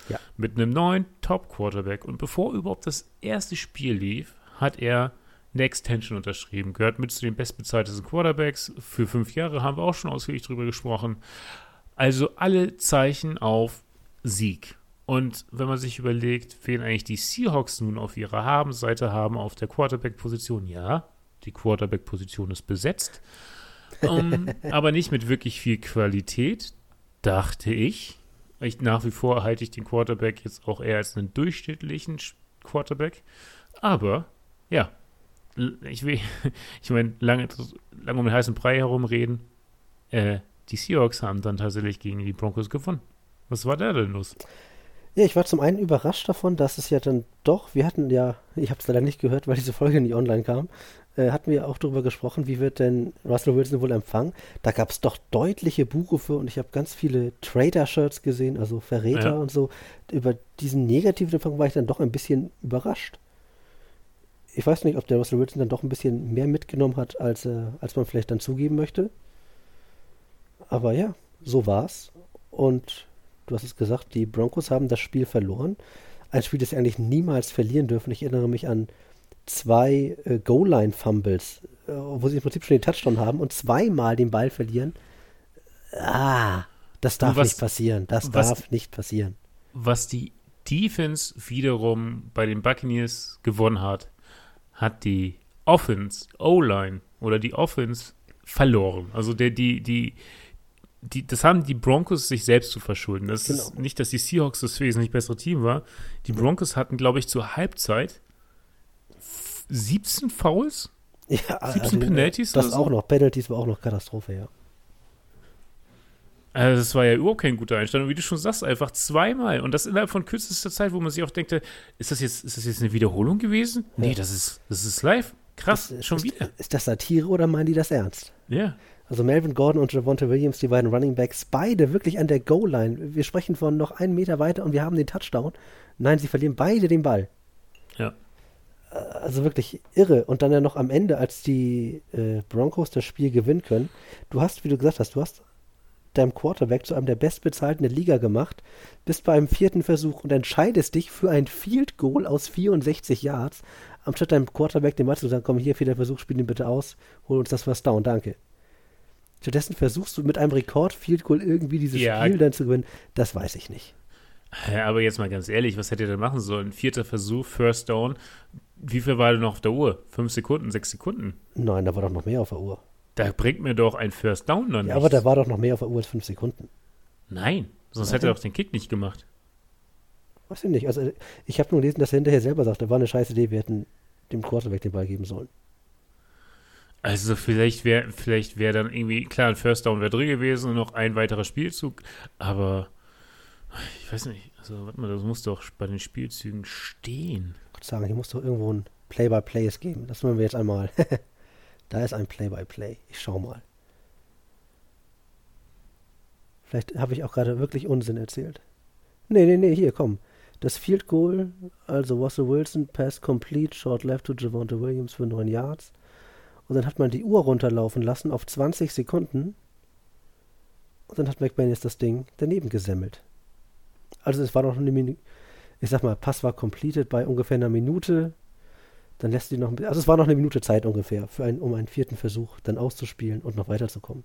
Ja. Mit einem neuen Top-Quarterback. Und bevor überhaupt das erste Spiel lief, hat er eine Extension unterschrieben. Gehört mit zu den bestbezahltesten Quarterbacks. Für fünf Jahre haben wir auch schon ausführlich drüber gesprochen. Also alle Zeichen auf Sieg. Und wenn man sich überlegt, wen eigentlich die Seahawks nun auf ihrer Habenseite haben, auf der Quarterback-Position, ja, die Quarterback-Position ist besetzt, um, ähm, aber nicht mit wirklich viel Qualität, dachte ich. Ich. Nach wie vor halte ich den Quarterback jetzt auch eher als einen durchschnittlichen Quarterback. Aber, ja, ich will, ich meine, lange, lange um den heißen Brei herumreden. Äh, die Seahawks haben dann tatsächlich gegen die Broncos gewonnen. Was war da denn los? Ja, ich war zum einen überrascht davon, dass es ja dann doch, wir hatten ja, ich habe es leider nicht gehört, weil diese Folge nicht online kam, äh, hatten wir auch darüber gesprochen, wie wird denn Russell Wilson wohl empfangen. Da gab es doch deutliche Buchrufe und ich habe ganz viele Trader-Shirts gesehen, also Verräter ja. und so. Über diesen negativen Empfang war ich dann doch ein bisschen überrascht. Ich weiß nicht, ob der Russell Wilson dann doch ein bisschen mehr mitgenommen hat, als, äh, als man vielleicht dann zugeben möchte. Aber ja, so war's. Und du hast es gesagt, die Broncos haben das Spiel verloren. Ein Spiel, das sie eigentlich niemals verlieren dürfen. Ich erinnere mich an zwei äh, Goal-Line-Fumbles, äh, wo sie im Prinzip schon den Touchdown haben und zweimal den Ball verlieren. Ah, das darf was, nicht passieren. Das was, darf nicht passieren. Was die Defense wiederum bei den Buccaneers gewonnen hat, hat die Offense, O-Line oder die Offense verloren. Also der, die, die, die, das haben die Broncos sich selbst zu verschulden. Das genau. ist nicht, dass die Seahawks das wesentlich bessere Team war. Die Broncos hatten, glaube ich, zur Halbzeit 17 Fouls? Ja, 17 also, Penalties? Das auch so? noch. Penalties war auch noch Katastrophe, ja. Also das war ja überhaupt kein guter Einstand. Und wie du schon sagst, einfach zweimal. Und das innerhalb von kürzester Zeit, wo man sich auch denkt, ist das jetzt, ist das jetzt eine Wiederholung gewesen? Ja. Nee, das ist, das ist live. Krass, ist, schon ist, wieder. Ist das Satire oder meinen die das ernst? Ja. Also Melvin Gordon und Javonte Williams, die beiden Running Backs, beide wirklich an der Goal-Line. Wir sprechen von noch einen Meter weiter und wir haben den Touchdown. Nein, sie verlieren beide den Ball. Ja. Äh, also wirklich irre. Und dann ja noch am Ende, als die äh, Broncos das Spiel gewinnen können. Du hast, wie du gesagt hast, du hast deinem Quarterback zu einem der bestbezahlten der Liga gemacht, bist bei einem vierten Versuch und entscheidest dich für ein Field Goal aus 64 Yards, anstatt deinem Quarterback dem Ball zu sagen, komm hier, vierter Versuch, spiel ihn bitte aus, hol uns das First Down, danke. Stattdessen versuchst du mit einem Rekord Field Goal irgendwie dieses ja. Spiel dann zu gewinnen. Das weiß ich nicht. Ja, aber jetzt mal ganz ehrlich, was hätte er denn machen sollen? Vierter Versuch, First Down. Wie viel war denn noch auf der Uhr? Fünf Sekunden, sechs Sekunden? Nein, da war doch noch mehr auf der Uhr. Da bringt mir doch ein First Down dann Ja, aber da war doch noch mehr auf der Uhr als fünf Sekunden. Nein, sonst Nein. hätte er doch den Kick nicht gemacht. Weiß ich nicht. Also ich habe nur gelesen, dass er hinterher selber sagt, da war eine scheiß Idee, wir hätten dem Quarterback den Ball geben sollen. Also vielleicht wäre vielleicht wäre dann irgendwie, klar, ein First Down wäre drin gewesen und noch ein weiterer Spielzug, aber ich weiß nicht, also warte mal, das muss doch bei den Spielzügen stehen. Ich würde sagen, hier muss doch irgendwo ein Play-by-Play geben. Das wollen wir jetzt einmal. da ist ein Play-by-Play. -play. Ich schau mal. Vielleicht habe ich auch gerade wirklich Unsinn erzählt. Nee, nee, nee, hier, komm. Das Field Goal, also Russell Wilson, Pass Complete, Short Left to Javonte Williams für 9 Yards. Und dann hat man die Uhr runterlaufen lassen auf 20 Sekunden. Und dann hat McManus das Ding daneben gesemmelt. Also es war noch eine Minute, ich sag mal, Pass war completed bei ungefähr einer Minute. Dann lässt die noch ein also es war noch eine Minute Zeit ungefähr, für einen, um einen vierten Versuch dann auszuspielen und noch weiterzukommen.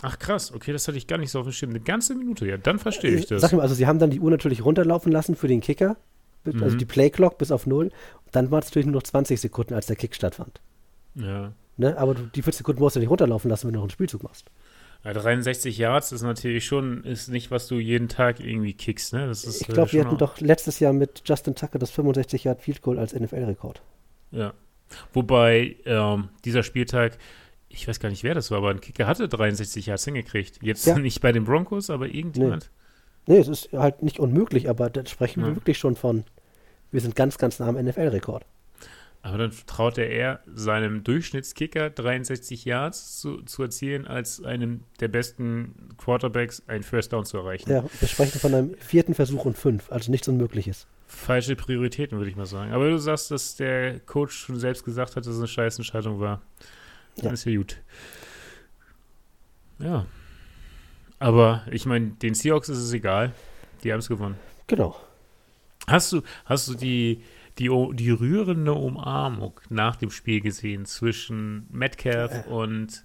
Ach krass, okay, das hatte ich gar nicht so auf dem Schirm. Eine ganze Minute, ja, dann verstehe ich das. Sag mal, also sie haben dann die Uhr natürlich runterlaufen lassen für den Kicker, also Mhm. die Playclock bis auf null. Dann war es natürlich nur noch 20 Sekunden, als der Kick stattfand. Ja. Ne? Aber du, die 40 Sekunden musst du nicht runterlaufen lassen, wenn du noch einen Spielzug machst. ja. 63 Yards ist natürlich schon, ist nicht, was du jeden Tag irgendwie kickst, ne? Das ist, Ich äh, glaube, wir schon hatten doch letztes Jahr mit Justin Tucker das 65 Yard Field Goal als NFL-Rekord. Ja. Wobei ähm, dieser Spieltag, ich weiß gar nicht, wer das war, aber ein Kicker hatte 63 Yards hingekriegt. Jetzt Ja. nicht bei den Broncos, aber irgendjemand. Nee, es ist halt nicht unmöglich, aber da sprechen wir Ja. wirklich schon von, wir sind ganz, ganz nah am NFL-Rekord. Aber dann traut er eher seinem Durchschnittskicker 63 Yards zu, zu erzielen, als einem der besten Quarterbacks ein First Down zu erreichen. Ja, wir sprechen von einem vierten Versuch und fünf, also nichts Unmögliches. Falsche Prioritäten, würde ich mal sagen. Aber du sagst, dass der Coach schon selbst gesagt hat, dass es eine scheiß Entscheidung war. Dann Ja. ist ja gut. Ja. Aber ich meine, den Seahawks ist es egal. Die haben es gewonnen. Genau. Hast du, hast du die, die, die rührende Umarmung nach dem Spiel gesehen zwischen Metcalf Äh. und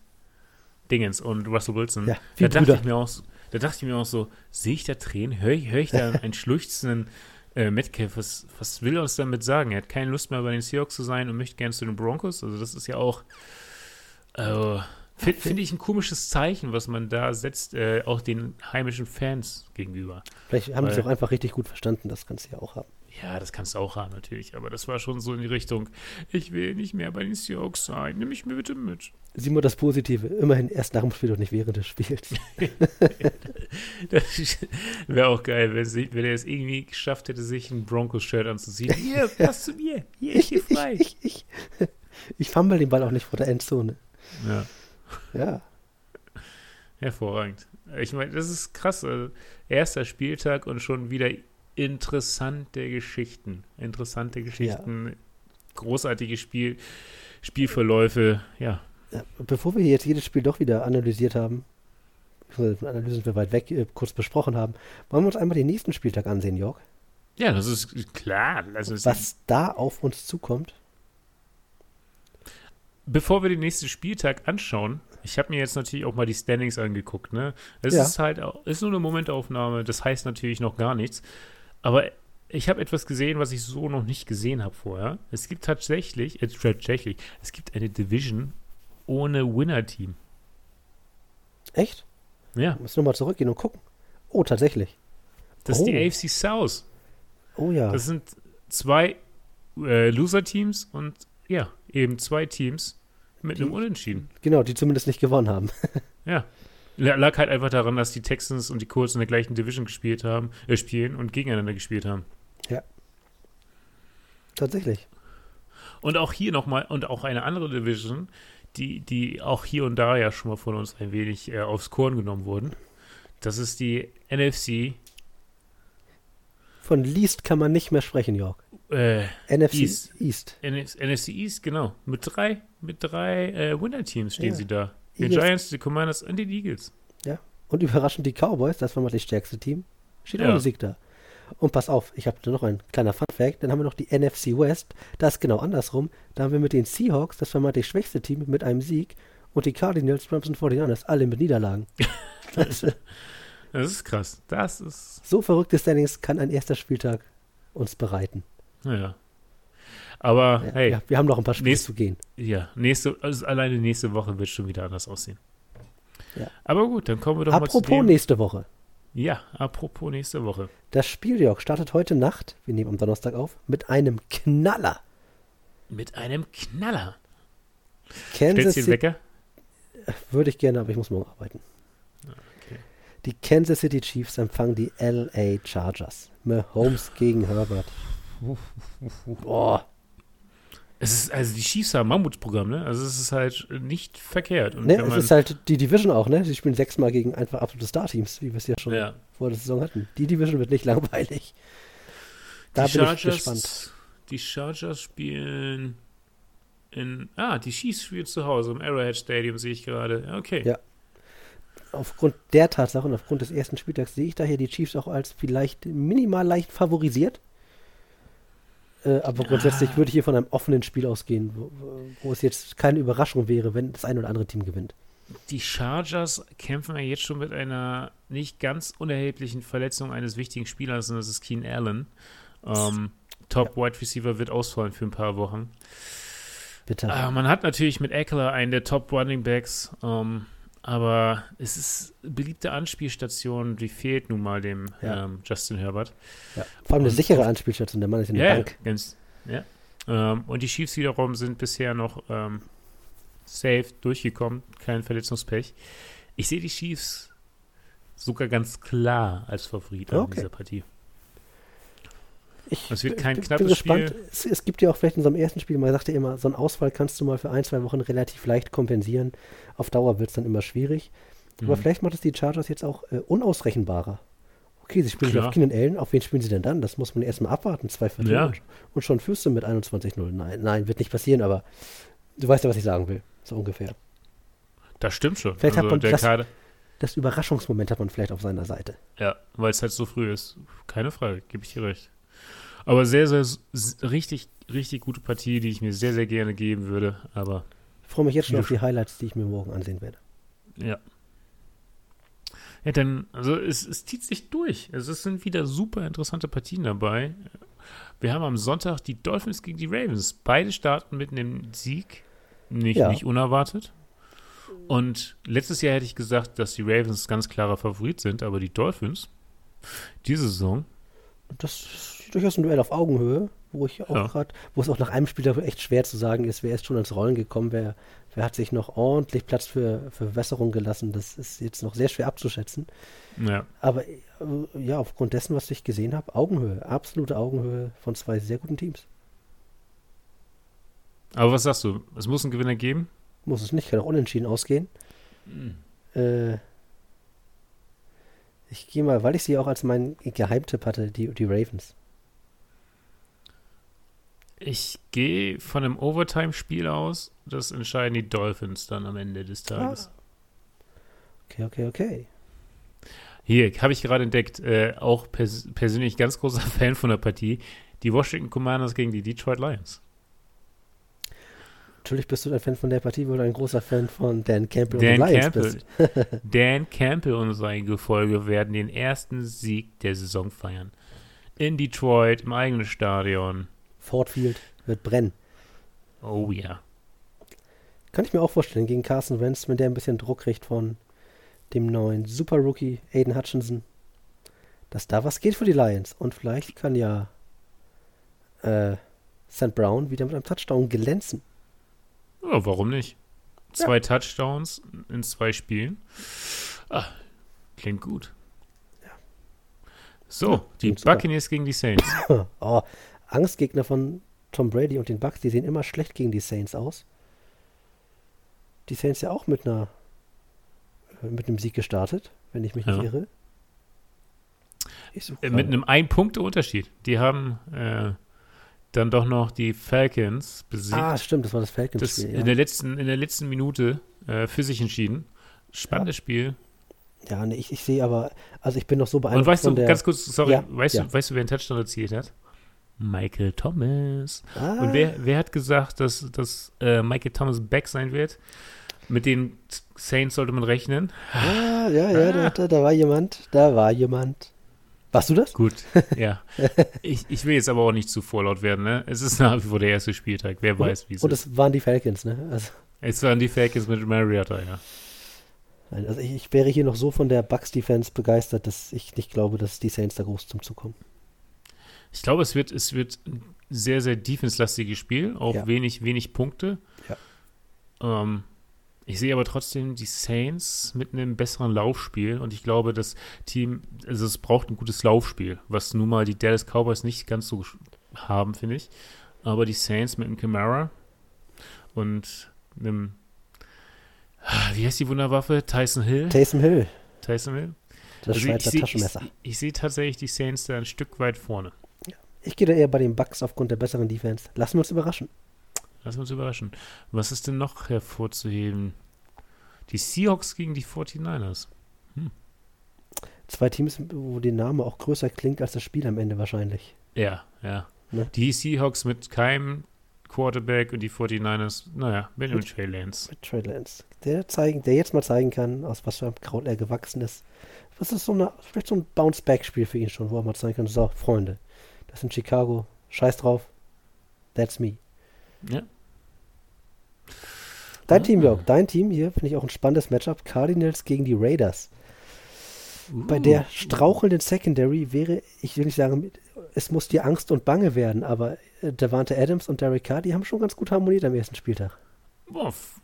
Dingens und Russell Wilson? Ja, da dachte Brüder. ich mir auch, so- da dachte ich mir auch so, sehe ich da Tränen? Höre ich, hör ich da einen schluchzenden äh, Metcalf? Was, was will er uns damit sagen? Er hat keine Lust mehr bei den Seahawks zu sein und möchte gerne zu den Broncos. Also das ist ja auch, äh, finde find ich ein komisches Zeichen, was man da setzt, äh, auch den heimischen Fans gegenüber. Vielleicht haben sie es auch einfach richtig gut verstanden, das kannst du ja auch haben. Ja, das kannst du auch haben, natürlich. Aber das war schon so in die Richtung, ich will nicht mehr bei den Seahawks sein. Nimm mich mir bitte mit. Sieh mal das Positive, immerhin erst nach dem Spiel und nicht während des Spiels. Das wäre auch geil, wenn, sie, wenn er es irgendwie geschafft hätte, sich ein Broncos-Shirt anzuziehen. Hier, pass zu mir. Hier, ich hier frei. ich, ich, ich fumble den Ball auch nicht vor der Endzone. Ja, Ja, hervorragend. Ich meine, das ist krass. Also, erster Spieltag und schon wieder interessante Geschichten. Interessante Geschichten. Großartige Spiel, Spielverläufe. Ja, Ja, bevor wir jetzt jedes Spiel doch wieder analysiert haben, von Analysen wir weit weg, äh, kurz besprochen haben, wollen wir uns einmal den nächsten Spieltag ansehen, Jörg? ja das ist klar. Also, Was da auf uns zukommt? Bevor wir den nächsten Spieltag anschauen, ich habe mir jetzt natürlich auch mal die Standings angeguckt, ne? Es Ja. ist halt ist nur eine Momentaufnahme, das heißt natürlich noch gar nichts. Aber ich habe etwas gesehen, was ich so noch nicht gesehen habe vorher. Es gibt tatsächlich, äh, tatsächlich, es gibt eine Division ohne Winner-Team. Echt? Ja, Müssen wir mal zurückgehen und gucken. Oh, tatsächlich. das Oh. ist die AFC South. Oh ja. Das sind zwei äh, Loser-Teams und ja, eben zwei Teams mit Die- einem Unentschieden. genau, die zumindest nicht gewonnen haben. Ja. Lag halt einfach daran, dass die Texans und die Colts in der gleichen Division gespielt haben, äh, spielen und gegeneinander gespielt haben. tatsächlich. Und auch hier nochmal, und auch eine andere Division, die, die auch hier und da ja schon mal von uns ein wenig äh, aufs Korn genommen wurden. Das ist die NFC Von Least kann man nicht mehr sprechen, Jörg. äh, NFC East. East. NF NFC East, genau. Mit drei, mit drei äh, Winner-Teams stehen Ja. sie da. Die Eagles. Giants, die Commanders und die Eagles. Und überraschend die Cowboys, das war mal das stärkste Team, steht Ja. ohne Sieg da. Und pass auf, ich habe noch ein kleiner Fun-Fact, dann haben wir noch die NFC West, das ist genau andersrum. Da haben wir mit den Seahawks, das vermeintlich schwächste Team, mit einem Sieg und die Cardinals, Rams und 49ers, alle mit Niederlagen. Das, Das ist krass. Das ist, so verrückte Standings kann ein erster Spieltag uns bereiten. naja. Aber Ja, hey, ja, wir haben noch ein paar Spiele nächst- zu gehen. Ja, nächste, also alleine nächste Woche wird schon wieder anders aussehen. Ja. Aber gut, dann kommen wir doch mal zu Apropos nächste Woche. Ja, apropos nächste Woche. Das Spiel, Jörg, startet heute Nacht, wir nehmen am Donnerstag auf, mit einem Knaller. Mit einem Knaller. Kansas Stellst du den Wecker? würde ich gerne, aber ich muss morgen arbeiten. okay. Die Kansas City Chiefs empfangen die LA Chargers. Mahomes gegen Herbert. Boah, Es ist, also die Chiefs haben Mammutprogramm, ne? Also es ist halt nicht verkehrt. Und ne, es ist halt die Division auch, ne? Sie spielen sechsmal gegen einfach absolute Star-Teams, wie wir es ja schon ja, vor der Saison hatten. Die Division wird nicht langweilig. Da die bin Chargers, ich gespannt. Die Chargers spielen in, ah, die Chiefs spielen zu Hause im Arrowhead Stadium, sehe ich gerade. Okay. Ja. aufgrund der Tatsache und aufgrund des ersten Spieltags sehe ich daher die Chiefs auch als vielleicht minimal leicht favorisiert. Äh, aber grundsätzlich würde ich hier von einem offenen Spiel ausgehen, wo, wo es jetzt keine Überraschung wäre, wenn das ein oder andere Team gewinnt. Die Chargers kämpfen ja jetzt schon mit einer nicht ganz unerheblichen Verletzung eines wichtigen Spielers, und das ist Keen Allen. Ähm, Top ja. Wide Receiver wird ausfallen für ein paar Wochen. Bitte. Äh, man hat natürlich mit Eckler einen der Top Running Backs, ähm, aber es ist beliebte Anspielstation, die fehlt nun mal dem ja. ähm, Justin Herbert. Ja. Vor allem eine sichere Anspielstation, der Mann ist in der Bank. Ganz, ja, ähm, und die Chiefs wiederum sind bisher noch ähm, safe durchgekommen, kein Verletzungspech. Ich sehe die Chiefs sogar ganz klar als Favorit okay. in dieser Partie. Ich es wird kein knappes Spiel. Es, es, gibt ja auch vielleicht in so einem ersten Spiel, man sagte immer, so einen Ausfall kannst du mal für ein, zwei Wochen relativ leicht kompensieren. Auf Dauer wird es dann immer schwierig. Mhm. Aber vielleicht macht es die Chargers jetzt auch äh, unausrechenbarer. Okay, sie spielen auf Keenan Allen, auf wen spielen sie denn dann? Das muss man erstmal abwarten, zwei Viertel ja. und, schon führst du mit 21-0. Nein, nein, wird nicht passieren, aber du weißt ja, was ich sagen will, so ungefähr. Das stimmt schon. Vielleicht also hat man das, das Überraschungsmoment hat man vielleicht auf seiner Seite. Ja, weil es halt so früh ist. Keine Frage, gebe ich dir recht. Aber sehr, sehr, richtig, richtig gute Partie, die ich mir sehr, sehr gerne geben würde. Aber ich freue mich jetzt schon auf die Highlights, die ich mir morgen ansehen werde. Ja. Ja, dann, also es, es zieht sich durch. Es sind wieder super interessante Partien dabei. Wir haben am Sonntag die Dolphins gegen die Ravens. Beide starten mit einem Sieg. Nicht, ja. nicht unerwartet. Und letztes Jahr hätte ich gesagt, dass die Ravens ganz klarer Favorit sind, aber die Dolphins, diese Saison. Das durchaus ein Duell auf Augenhöhe, wo ich auch ja. gerade, wo es auch nach einem Spiel echt schwer zu sagen ist, wer ist schon ans Rollen gekommen, wer, wer hat sich noch ordentlich Platz für, für Verbesserung gelassen. Das ist jetzt noch sehr schwer abzuschätzen. Ja. Aber äh, ja, aufgrund dessen, was ich gesehen habe, Augenhöhe, absolute Augenhöhe von zwei sehr guten Teams. Aber was sagst du? Es muss einen Gewinner geben? Muss es nicht, kann auch unentschieden ausgehen. Mhm. Äh, ich gehe mal, weil ich sie auch als mein Geheimtipp hatte, die, die Ravens. Ich gehe von einem Overtime-Spiel aus. Das entscheiden die Dolphins dann am Ende des Tages. Ah. Okay, okay, okay. Hier, habe ich gerade entdeckt, äh, auch pers persönlich ganz großer Fan von der Partie. Die Washington Commanders gegen die Detroit Lions. Natürlich bist du ein Fan von der Partie, weil du ein großer Fan von Dan Campbell Dan und den Lions Campbell. bist. Dan Campbell und sein Gefolge werden den ersten Sieg der Saison feiern. In Detroit, im eigenen Stadion. Ford Field wird brennen. Oh ja. Kann ich mir auch vorstellen, gegen Carson Wentz, wenn der ein bisschen Druck kriegt von dem neuen Super Rookie Aiden Hutchinson, dass da was geht für die Lions. Und vielleicht kann ja äh, St. Brown wieder mit einem Touchdown glänzen. Ja, warum nicht? Zwei ja. Touchdowns in zwei Spielen. Ah, klingt gut. Ja. So, die Buccaneers gegen die Saints. oh, Angstgegner von Tom Brady und den Bucks, die sehen immer schlecht gegen die Saints aus. Die Saints ja auch mit einer äh, mit einem Sieg gestartet, wenn ich mich ja. nicht irre. Äh, mit einem Ein-Punkte-Unterschied. Die haben äh, dann doch noch die Falcons besiegt. Ah, stimmt, das war das Falcons-Spiel. Ja. In, der letzten, in der letzten Minute äh, für sich entschieden. Spannendes ja. Spiel. Ja, nee, ich, ich sehe aber, also ich bin noch so beeindruckt. Und weißt du, ganz kurz, sorry, weißt, Du, weißt du, wer einen Touchdown erzielt hat? Michael Thomas. Ah. Und wer, wer hat gesagt, dass, dass äh, Michael Thomas back sein wird? Mit den Saints sollte man rechnen. Ah, ja, ja, ah. da, da war jemand. Da war jemand. Warst du das? Gut, ja. ich, ich will jetzt aber auch nicht zu vorlaut werden, ne? Es ist nach wie vor der erste Spieltag. Wer weiß, wie es ist. Und es waren die Falcons, ne? Also. Es waren die Falcons mit Mariota, ja. Also ich, ich wäre hier noch so von der Bucks-Defense begeistert, dass ich nicht glaube, dass die Saints da groß zum Zug kommen. Ich glaube, es wird, es wird ein sehr, sehr defense-lastiges Spiel, auch ja. wenig, wenig Punkte. Ja. Ähm, ich sehe aber trotzdem die Saints mit einem besseren Laufspiel und ich glaube, das Team, also es braucht ein gutes Laufspiel, was nun mal die Dallas Cowboys nicht ganz so haben, finde ich. Aber die Saints mit einem Camara und einem, wie heißt die Wunderwaffe? Tyson Hill? Tyson Hill. Tyson Hill. Das also Schweizer ich, Taschenmesser. Ich, ich, ich sehe tatsächlich die Saints da ein Stück weit vorne. Ich gehe da eher bei den Bucks aufgrund der besseren Defense. Lassen wir uns überraschen. Lassen wir uns überraschen. Was ist denn noch hervorzuheben? Die Seahawks gegen die 49ers. Zwei Teams, wo der Name auch größer klingt als das Spiel am Ende wahrscheinlich. Ja, ja. Ne? Die Seahawks mit keinem Quarterback und die 49ers, naja, mit dem Trey Lance. Mit Trey Lance. Der, zeigen, der jetzt mal zeigen kann, aus was für einem Kraut er gewachsen ist. Das ist so eine, vielleicht so ein Bounce-Back-Spiel für ihn schon, wo er mal zeigen kann, so, Freunde, das sind Chicago, scheiß drauf, that's me. Ja. Dein Ah. Team, Jörg, dein Team hier finde ich auch ein spannendes Matchup. Cardinals gegen die Raiders. Bei der strauchelnden Secondary wäre, ich will nicht sagen, es muss dir Angst und Bange werden, aber äh, Davante Adams und Derek Carr, die haben schon ganz gut harmoniert am ersten Spieltag. Boah, f-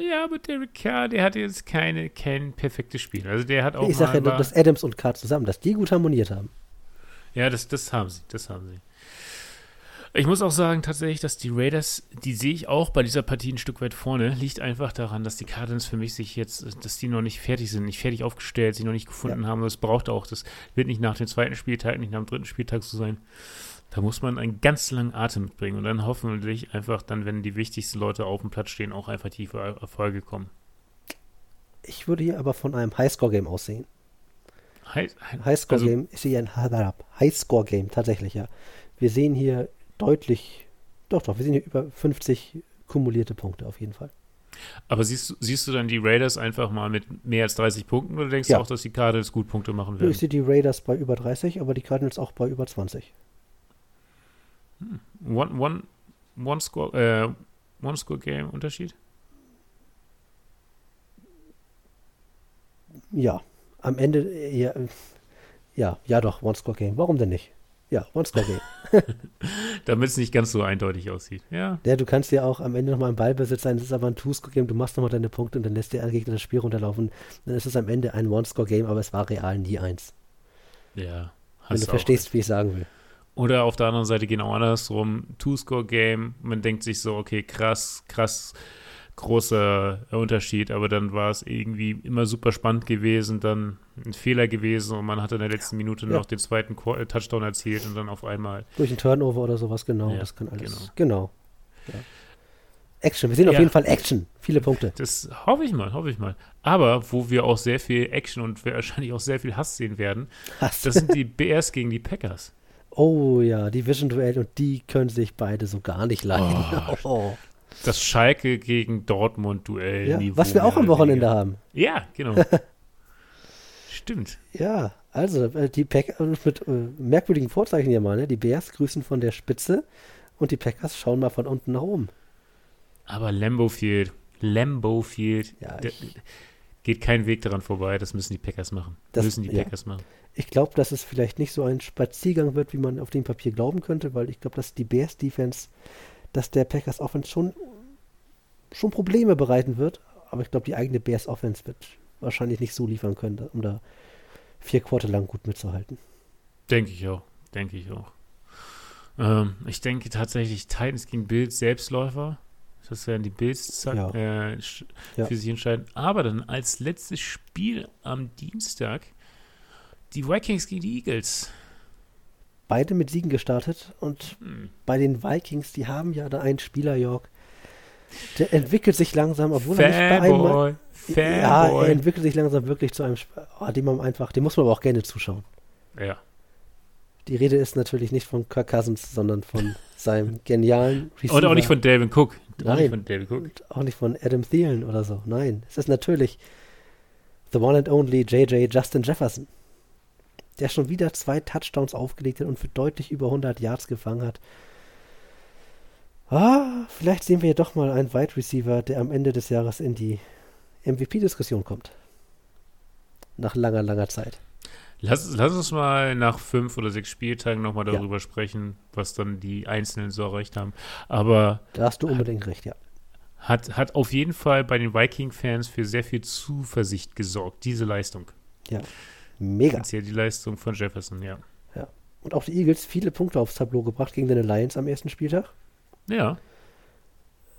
ja, aber Derek Carr, der hatte jetzt keine, kein perfektes Spiel. Also der hat auch ich sage ja, dass Adams und Carr zusammen, dass die gut harmoniert haben. Ja, das, das haben sie, das haben sie. Ich muss auch sagen, tatsächlich, dass die Raiders, die sehe ich auch bei dieser Partie ein Stück weit vorne, liegt einfach daran, dass die Cardinals für mich sich jetzt, dass die noch nicht fertig sind, nicht fertig aufgestellt, sie noch nicht gefunden haben. Das braucht auch, das wird nicht nach dem zweiten Spieltag, nicht nach dem dritten Spieltag so sein. Da muss man einen ganz langen Atem mitbringen und dann hoffentlich einfach dann, wenn die wichtigsten Leute auf dem Platz stehen, auch einfach tiefe Erfolge kommen. Ich würde hier aber von einem Highscore-Game aussehen. Hi- hi- Highscore-Game, ich sehe ein Highscore-Game, tatsächlich, ja. Wir sehen hier deutlich, doch, doch, wir sehen hier über 50 kumulierte Punkte auf jeden Fall. Aber siehst, du- siehst du dann die Raiders einfach mal mit mehr als 30 Punkten oder denkst Ja. du auch, dass die Cardinals gut Punkte machen Ich werden? sehe die Raiders bei über 30, aber die Cardinals auch bei über 20. One, one, one score, äh, one score Game Unterschied? Ja, am Ende, äh, ja, ja, ja doch, One-Score-Game. Warum denn nicht? Ja, One-Score-Game. Damit es nicht ganz so eindeutig aussieht. Ja. ja, du kannst ja auch am Ende nochmal im Ballbesitz sein. Es ist aber ein Two-Score-Game. Du machst nochmal deine Punkte und dann lässt der Gegner das Spiel runterlaufen. Dann ist es am Ende ein One-Score-Game, aber es war real nie eins. Ja. Wenn hast du auch verstehst, wie ich sagen will. Oder auf der anderen Seite genau andersrum, Two-Score-Game, man denkt sich so, okay, krass, krass, großer Unterschied, aber dann war es irgendwie immer super spannend gewesen, dann ein Fehler gewesen und man hat in der letzten Minute Ja. noch den zweiten äh, Touchdown erzielt und dann auf einmal. Durch einen Turnover oder sowas, genau. Ja, das kann alles. genau. Genau. Ja. Action. Wir sehen auf jeden Fall Action. Viele Punkte. Das hoffe ich mal, hoffe ich mal. Aber wo wir auch sehr viel Action und wahrscheinlich auch sehr viel Hass sehen werden, Hass. das sind die Bears gegen die Packers. Oh ja, Division-Duell und die können sich beide so gar nicht leiden. Oh. Das Schalke gegen Dortmund-Duell. Ja, was wir auch am Wochenende weniger. haben. Ja, genau. Stimmt. Ja, also äh, die Packers mit äh, merkwürdigen Vorzeichen hier mal, ne? Die Bears grüßen von der Spitze und die Packers schauen mal von unten nach oben. Aber Lambo Field, Lambo Field, Ja, ich- geht kein Weg daran vorbei. Das müssen die Packers machen. Das- müssen die ja. Packers machen. Ich glaube, dass es vielleicht nicht so ein Spaziergang wird, wie man auf dem Papier glauben könnte, weil ich glaube, dass die Bears Defense, dass der Packers Offense schon, schon Probleme bereiten wird. Aber ich glaube, die eigene Bears Offense wird wahrscheinlich nicht so liefern können, um da vier Quarter lang gut mitzuhalten. Denke ich auch. Denke ich auch. Ähm, ich denke tatsächlich Titans gegen Bills Selbstläufer. Das werden die Bills Ja. äh, Ja. für sich entscheiden. Aber dann als letztes Spiel am Dienstag die Vikings gegen die Eagles. Beide mit Siegen gestartet und Hm. bei den Vikings, die haben ja da einen Spieler, Jörg, der entwickelt sich langsam, obwohl er nicht bei einem Fanboy, Ja, er Fanboy. entwickelt sich langsam wirklich zu einem, oh, dem man einfach, dem muss man aber auch gerne zuschauen. Ja, Die Rede ist natürlich nicht von Kirk Cousins, sondern von seinem genialen Receiver. Und auch nicht von Dalvin Cook. Auch Nein. nicht von Dalvin Cook. Und auch nicht von Adam Thielen oder so. Nein, es ist natürlich the one and only JJ Justin Jefferson, der schon wieder zwei Touchdowns aufgelegt hat und für deutlich über 100 Yards gefangen hat. Ah, vielleicht sehen wir ja doch mal einen Wide Receiver, der am Ende des Jahres in die MVP-Diskussion kommt. Nach langer, langer Zeit. Lass, lass uns mal nach fünf oder sechs Spieltagen nochmal Ja. darüber sprechen, was dann die Einzelnen so erreicht haben. Aber Da hast du unbedingt recht, ja. hat, hat auf jeden Fall bei den Viking-Fans für sehr viel Zuversicht gesorgt, diese Leistung. Mega. Speziell die Leistung von Jefferson, ja. Und auch die Eagles viele Punkte aufs Tableau gebracht gegen den Lions am ersten Spieltag. Ja,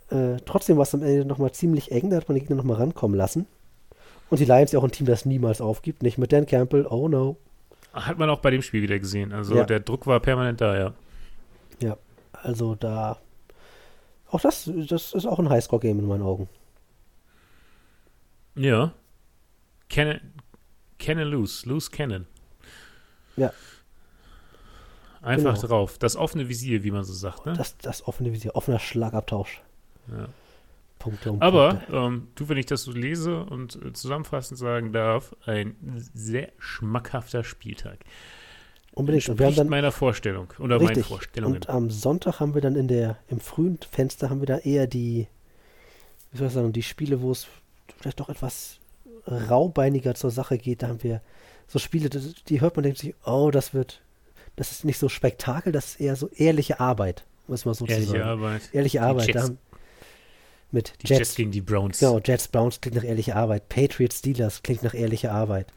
Äh, trotzdem war es am Ende nochmal ziemlich eng, da hat man die Gegner nochmal rankommen lassen. Und die Lions ja auch ein Team, das niemals aufgibt, nicht mit Dan Campbell, oh no. hat man auch bei dem Spiel wieder gesehen. Also Ja. der Druck war permanent da, ja. Ja, also da. Auch das, das ist auch ein Highscore-Game in meinen Augen. Ja. Ken Cannon loose, loose Cannon. Ja. Einfach Genau. drauf. Das offene Visier, wie man so sagt. Ne? Das, das offene Visier, offener Schlagabtausch. Ja. Punkte um Aber Punkte. ähm, du, wenn ich das so lese und äh, zusammenfassend sagen darf, ein sehr schmackhafter Spieltag. Unbedingt. Und wir haben Entspricht dann meiner Vorstellung oder meinen Richtig. Vorstellungen. Und am Sonntag haben wir dann in der, im frühen Fenster haben wir da eher die, wie soll ich sagen, die Spiele, wo es vielleicht doch etwas raubeiniger zur Sache geht. Da haben wir so Spiele, die hört man, denkt sich, oh, das wird, das ist nicht so Spektakel, das ist eher so ehrliche Arbeit, muss man so Ehrliche sagen. Arbeit. Ehrliche Arbeit. Jets. Mit Die Jets, Jets, gegen die Browns. genau, Jets Browns klingt nach ehrlicher Arbeit. Patriots Steelers klingt nach ehrlicher Arbeit.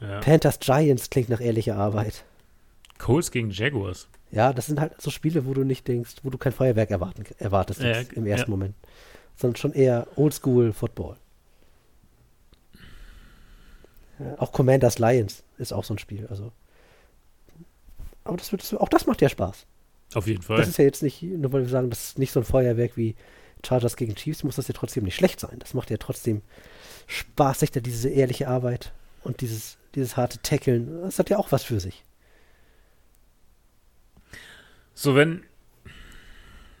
Ja. Panthers Giants klingt nach ehrlicher Arbeit. Colts gegen Jaguars. Ja, das sind halt so Spiele, wo du nicht denkst, wo du kein Feuerwerk erwarten, erwartest Ja, jetzt im ersten ja. Moment. Sondern schon eher Oldschool Football. Ja, auch Commanders Lions ist auch so ein Spiel. Also. Aber das wird, auch das macht ja Spaß. Auf jeden Fall. Das ist ja jetzt nicht, nur weil wir sagen, das ist nicht so ein Feuerwerk wie Chargers gegen Chiefs, muss das ja trotzdem nicht schlecht sein. Das macht ja trotzdem Spaß, sich da diese ehrliche Arbeit und dieses, dieses harte Tackeln. Das hat ja auch was für sich. So, wenn,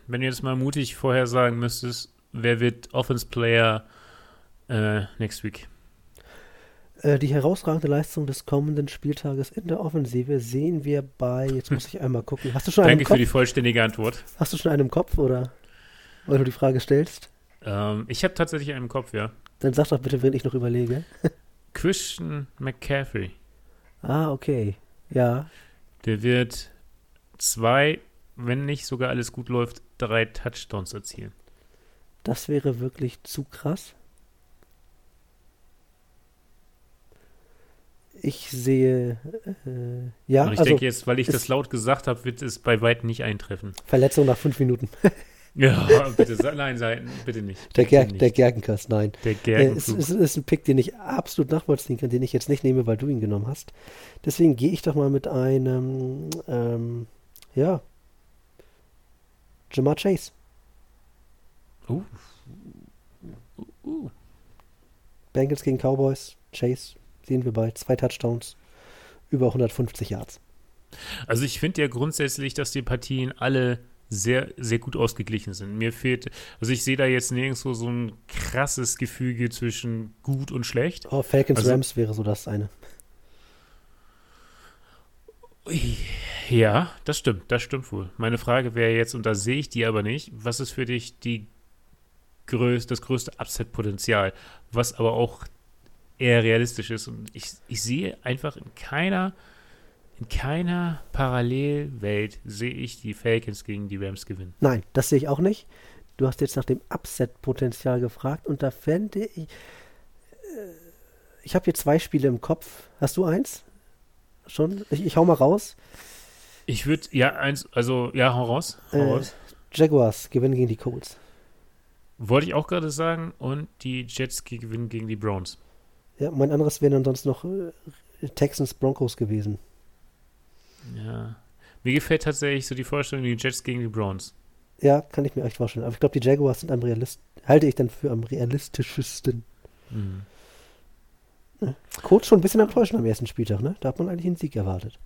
wenn du jetzt mal mutig vorher sagen müsstest, wer wird Offense Player äh, next week? Äh, Die herausragende Leistung des kommenden Spieltages in der Offensive sehen wir bei, jetzt muss ich einmal gucken. Hast du schon einen Danke im für die Kopf? vollständige Antwort. Hast du schon einen im Kopf oder weil du die Frage stellst? Ähm, ich habe tatsächlich einen im Kopf, ja. Dann sag doch bitte, wenn ich noch überlege. Christian McCaffrey. Ah, okay. Ja, Der wird zwei, wenn nicht sogar alles gut läuft, drei Touchdowns erzielen. das wäre wirklich zu krass. Ich sehe, äh, ja, Und ich also denke jetzt, weil ich es- das laut gesagt habe, wird es bei weitem nicht eintreffen. Verletzung nach fünf Minuten. Ja, bitte, nein, sei- bitte nicht. Der, Ger der Gerkenkast, nein. Der Äh, es, Gerkenflug. es ist ein Pick, den ich absolut nachvollziehen kann, den ich jetzt nicht nehme, weil du ihn genommen hast. Deswegen gehe ich doch mal mit einem, ähm, ja, Jamar Chase. Uh. Uh. Bengals gegen Cowboys. Chase sehen wir bei zwei Touchdowns, über 150 Yards. Also ich finde ja grundsätzlich, dass die Partien alle sehr, sehr gut ausgeglichen sind. Mir fehlt, also ich sehe da jetzt nirgendwo so ein krasses Gefüge zwischen gut und schlecht. Oh, Falcons Also- Rams wäre so das eine. Ja, das stimmt, das stimmt wohl. Meine Frage wäre jetzt, und da sehe ich die aber nicht, was ist für dich die größ das größte Upset-Potenzial, was aber auch eher realistisch ist. Und ich, ich sehe einfach in keiner, in keiner Parallelwelt sehe ich die Falcons gegen die Rams gewinnen. Nein, das sehe ich auch nicht. Du hast jetzt nach dem Upset-Potenzial gefragt und da fände ich. Äh, ich habe hier zwei Spiele im Kopf. Hast du eins? Schon? Ich, ich hau mal raus. Ich würde, ja, eins, also, ja, hau raus. Hau Äh, raus. Jaguars gewinnen gegen die Colts. Wollte ich auch gerade sagen. Und die Jets ge- gewinnen gegen die Browns. Ja, mein anderes wären dann sonst noch äh, Texans Broncos gewesen. Ja. Mir gefällt tatsächlich so die Vorstellung, die Jets gegen die Browns. Ja, kann ich mir echt vorstellen. Aber ich glaube, die Jaguars sind am Realist halte ich dann für am realistischsten. Mhm. Colts schon ein bisschen enttäuschend am ersten Spieltag, ne? Da hat man eigentlich einen Sieg erwartet.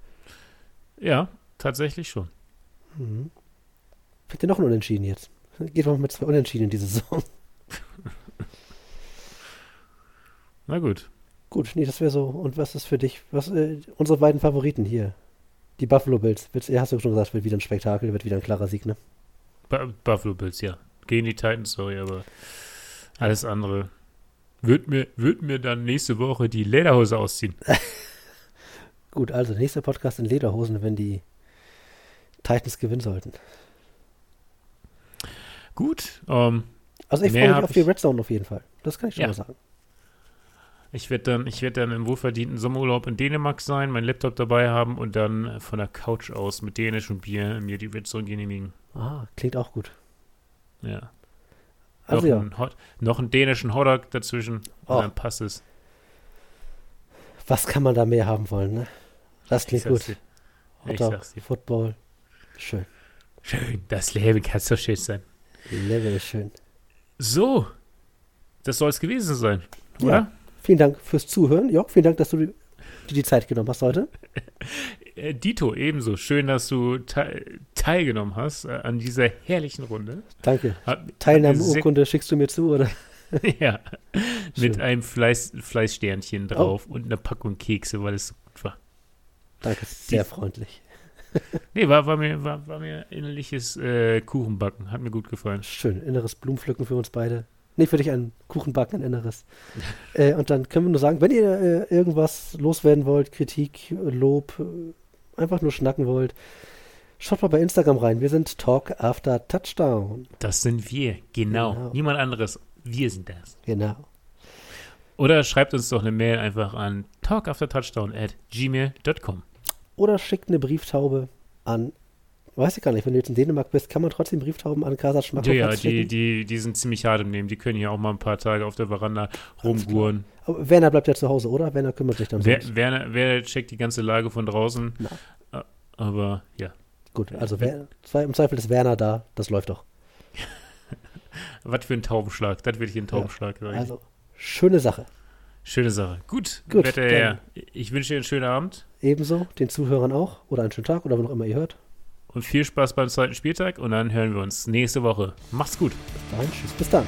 Ja, tatsächlich schon. Mhm. Dir noch ein Unentschieden jetzt? Geht mal mit zwei Unentschieden in die Saison. Na gut. Gut, nee, das wäre so. Und was ist für dich, was, äh, unsere beiden Favoriten hier? Die Buffalo Bills. Ja, hast du schon gesagt, wird wieder ein Spektakel, wird wieder ein klarer Sieg, ne? Bu- Buffalo Bills, ja. Gegen die Titans, sorry, aber alles andere. Wird mir, wird mir dann nächste Woche die Lederhose ausziehen. Gut, also nächster Podcast in Lederhosen, wenn die Titans gewinnen sollten. Gut. Ähm, Also ich freue mich auf die Red Zone auf jeden Fall. Das kann ich schon Ja. mal sagen. Ich werde dann, ich werd dann im wohlverdienten Sommerurlaub in Dänemark sein, meinen Laptop dabei haben und dann von der Couch aus mit dänischem Bier mir die Zone genehmigen. Ah, klingt auch gut. Ja. Also noch, ja, einen Hot, noch einen dänischen Hotdog dazwischen Oh. und dann passt es. was kann man da mehr haben wollen, ne? Das klingt gut. dir. Ich Hotdog. Football. Schön. Schön, das Leben kann so schön sein. Level ist schön. So, das soll es gewesen sein, Ja. Vielen Dank fürs Zuhören. Jörg, vielen Dank, dass du dir die Zeit genommen hast heute. Äh, Dito, ebenso. Schön, dass du te teilgenommen hast äh, an dieser herrlichen Runde. Danke. Teilnahmeurkunde schickst du mir zu, oder? ja, mit Schön. einem Fleiß, Fleißsternchen drauf und einer Packung Kekse, weil es so gut war. Danke, sehr freundlich. Nee, war, war, mir, war, war mir innerliches äh, Kuchenbacken. Hat mir gut gefallen. Schön, inneres Blumenpflücken für uns beide. Nee, für dich ein Kuchenbacken, ein inneres. äh, und dann können wir nur sagen, wenn ihr äh, irgendwas loswerden wollt, Kritik, Lob, äh, einfach nur schnacken wollt, schaut mal bei Instagram rein. Wir sind Talk After Touchdown. Das sind wir, genau. Genau. Niemand anderes. Wir sind das. Genau. Oder schreibt uns doch eine Mail einfach an talkaftertouchdown at gmail.com. Oder schickt eine Brieftaube an, weiß ich gar nicht, wenn du jetzt in Dänemark bist, kann man trotzdem Brieftauben an Casa Ja, Schmackhoff ja, die, schicken? die, die sind ziemlich hart im Nehmen. Die können hier auch mal ein paar Tage auf der Veranda rumguren. Aber Werner bleibt ja zu Hause, oder? Werner kümmert sich dann Wer, sonst. wer, wer checkt die ganze Lage von draußen? Na. Äh, Aber ja. Gut, also wer, im Zweifel ist Werner da, das läuft doch. Was für ein Taubenschlag. Das wird hier ein Taubenschlag. ich. Also, schöne Sache. Schöne Sache. Gut, Gut, Wetter, her. Ich wünsche dir einen schönen Abend Ebenso den Zuhörern auch oder einen schönen Tag oder wann auch immer ihr hört. Und viel Spaß beim zweiten Spieltag und dann hören wir uns nächste Woche. Macht's gut. Bis dahin, tschüss, bis dann.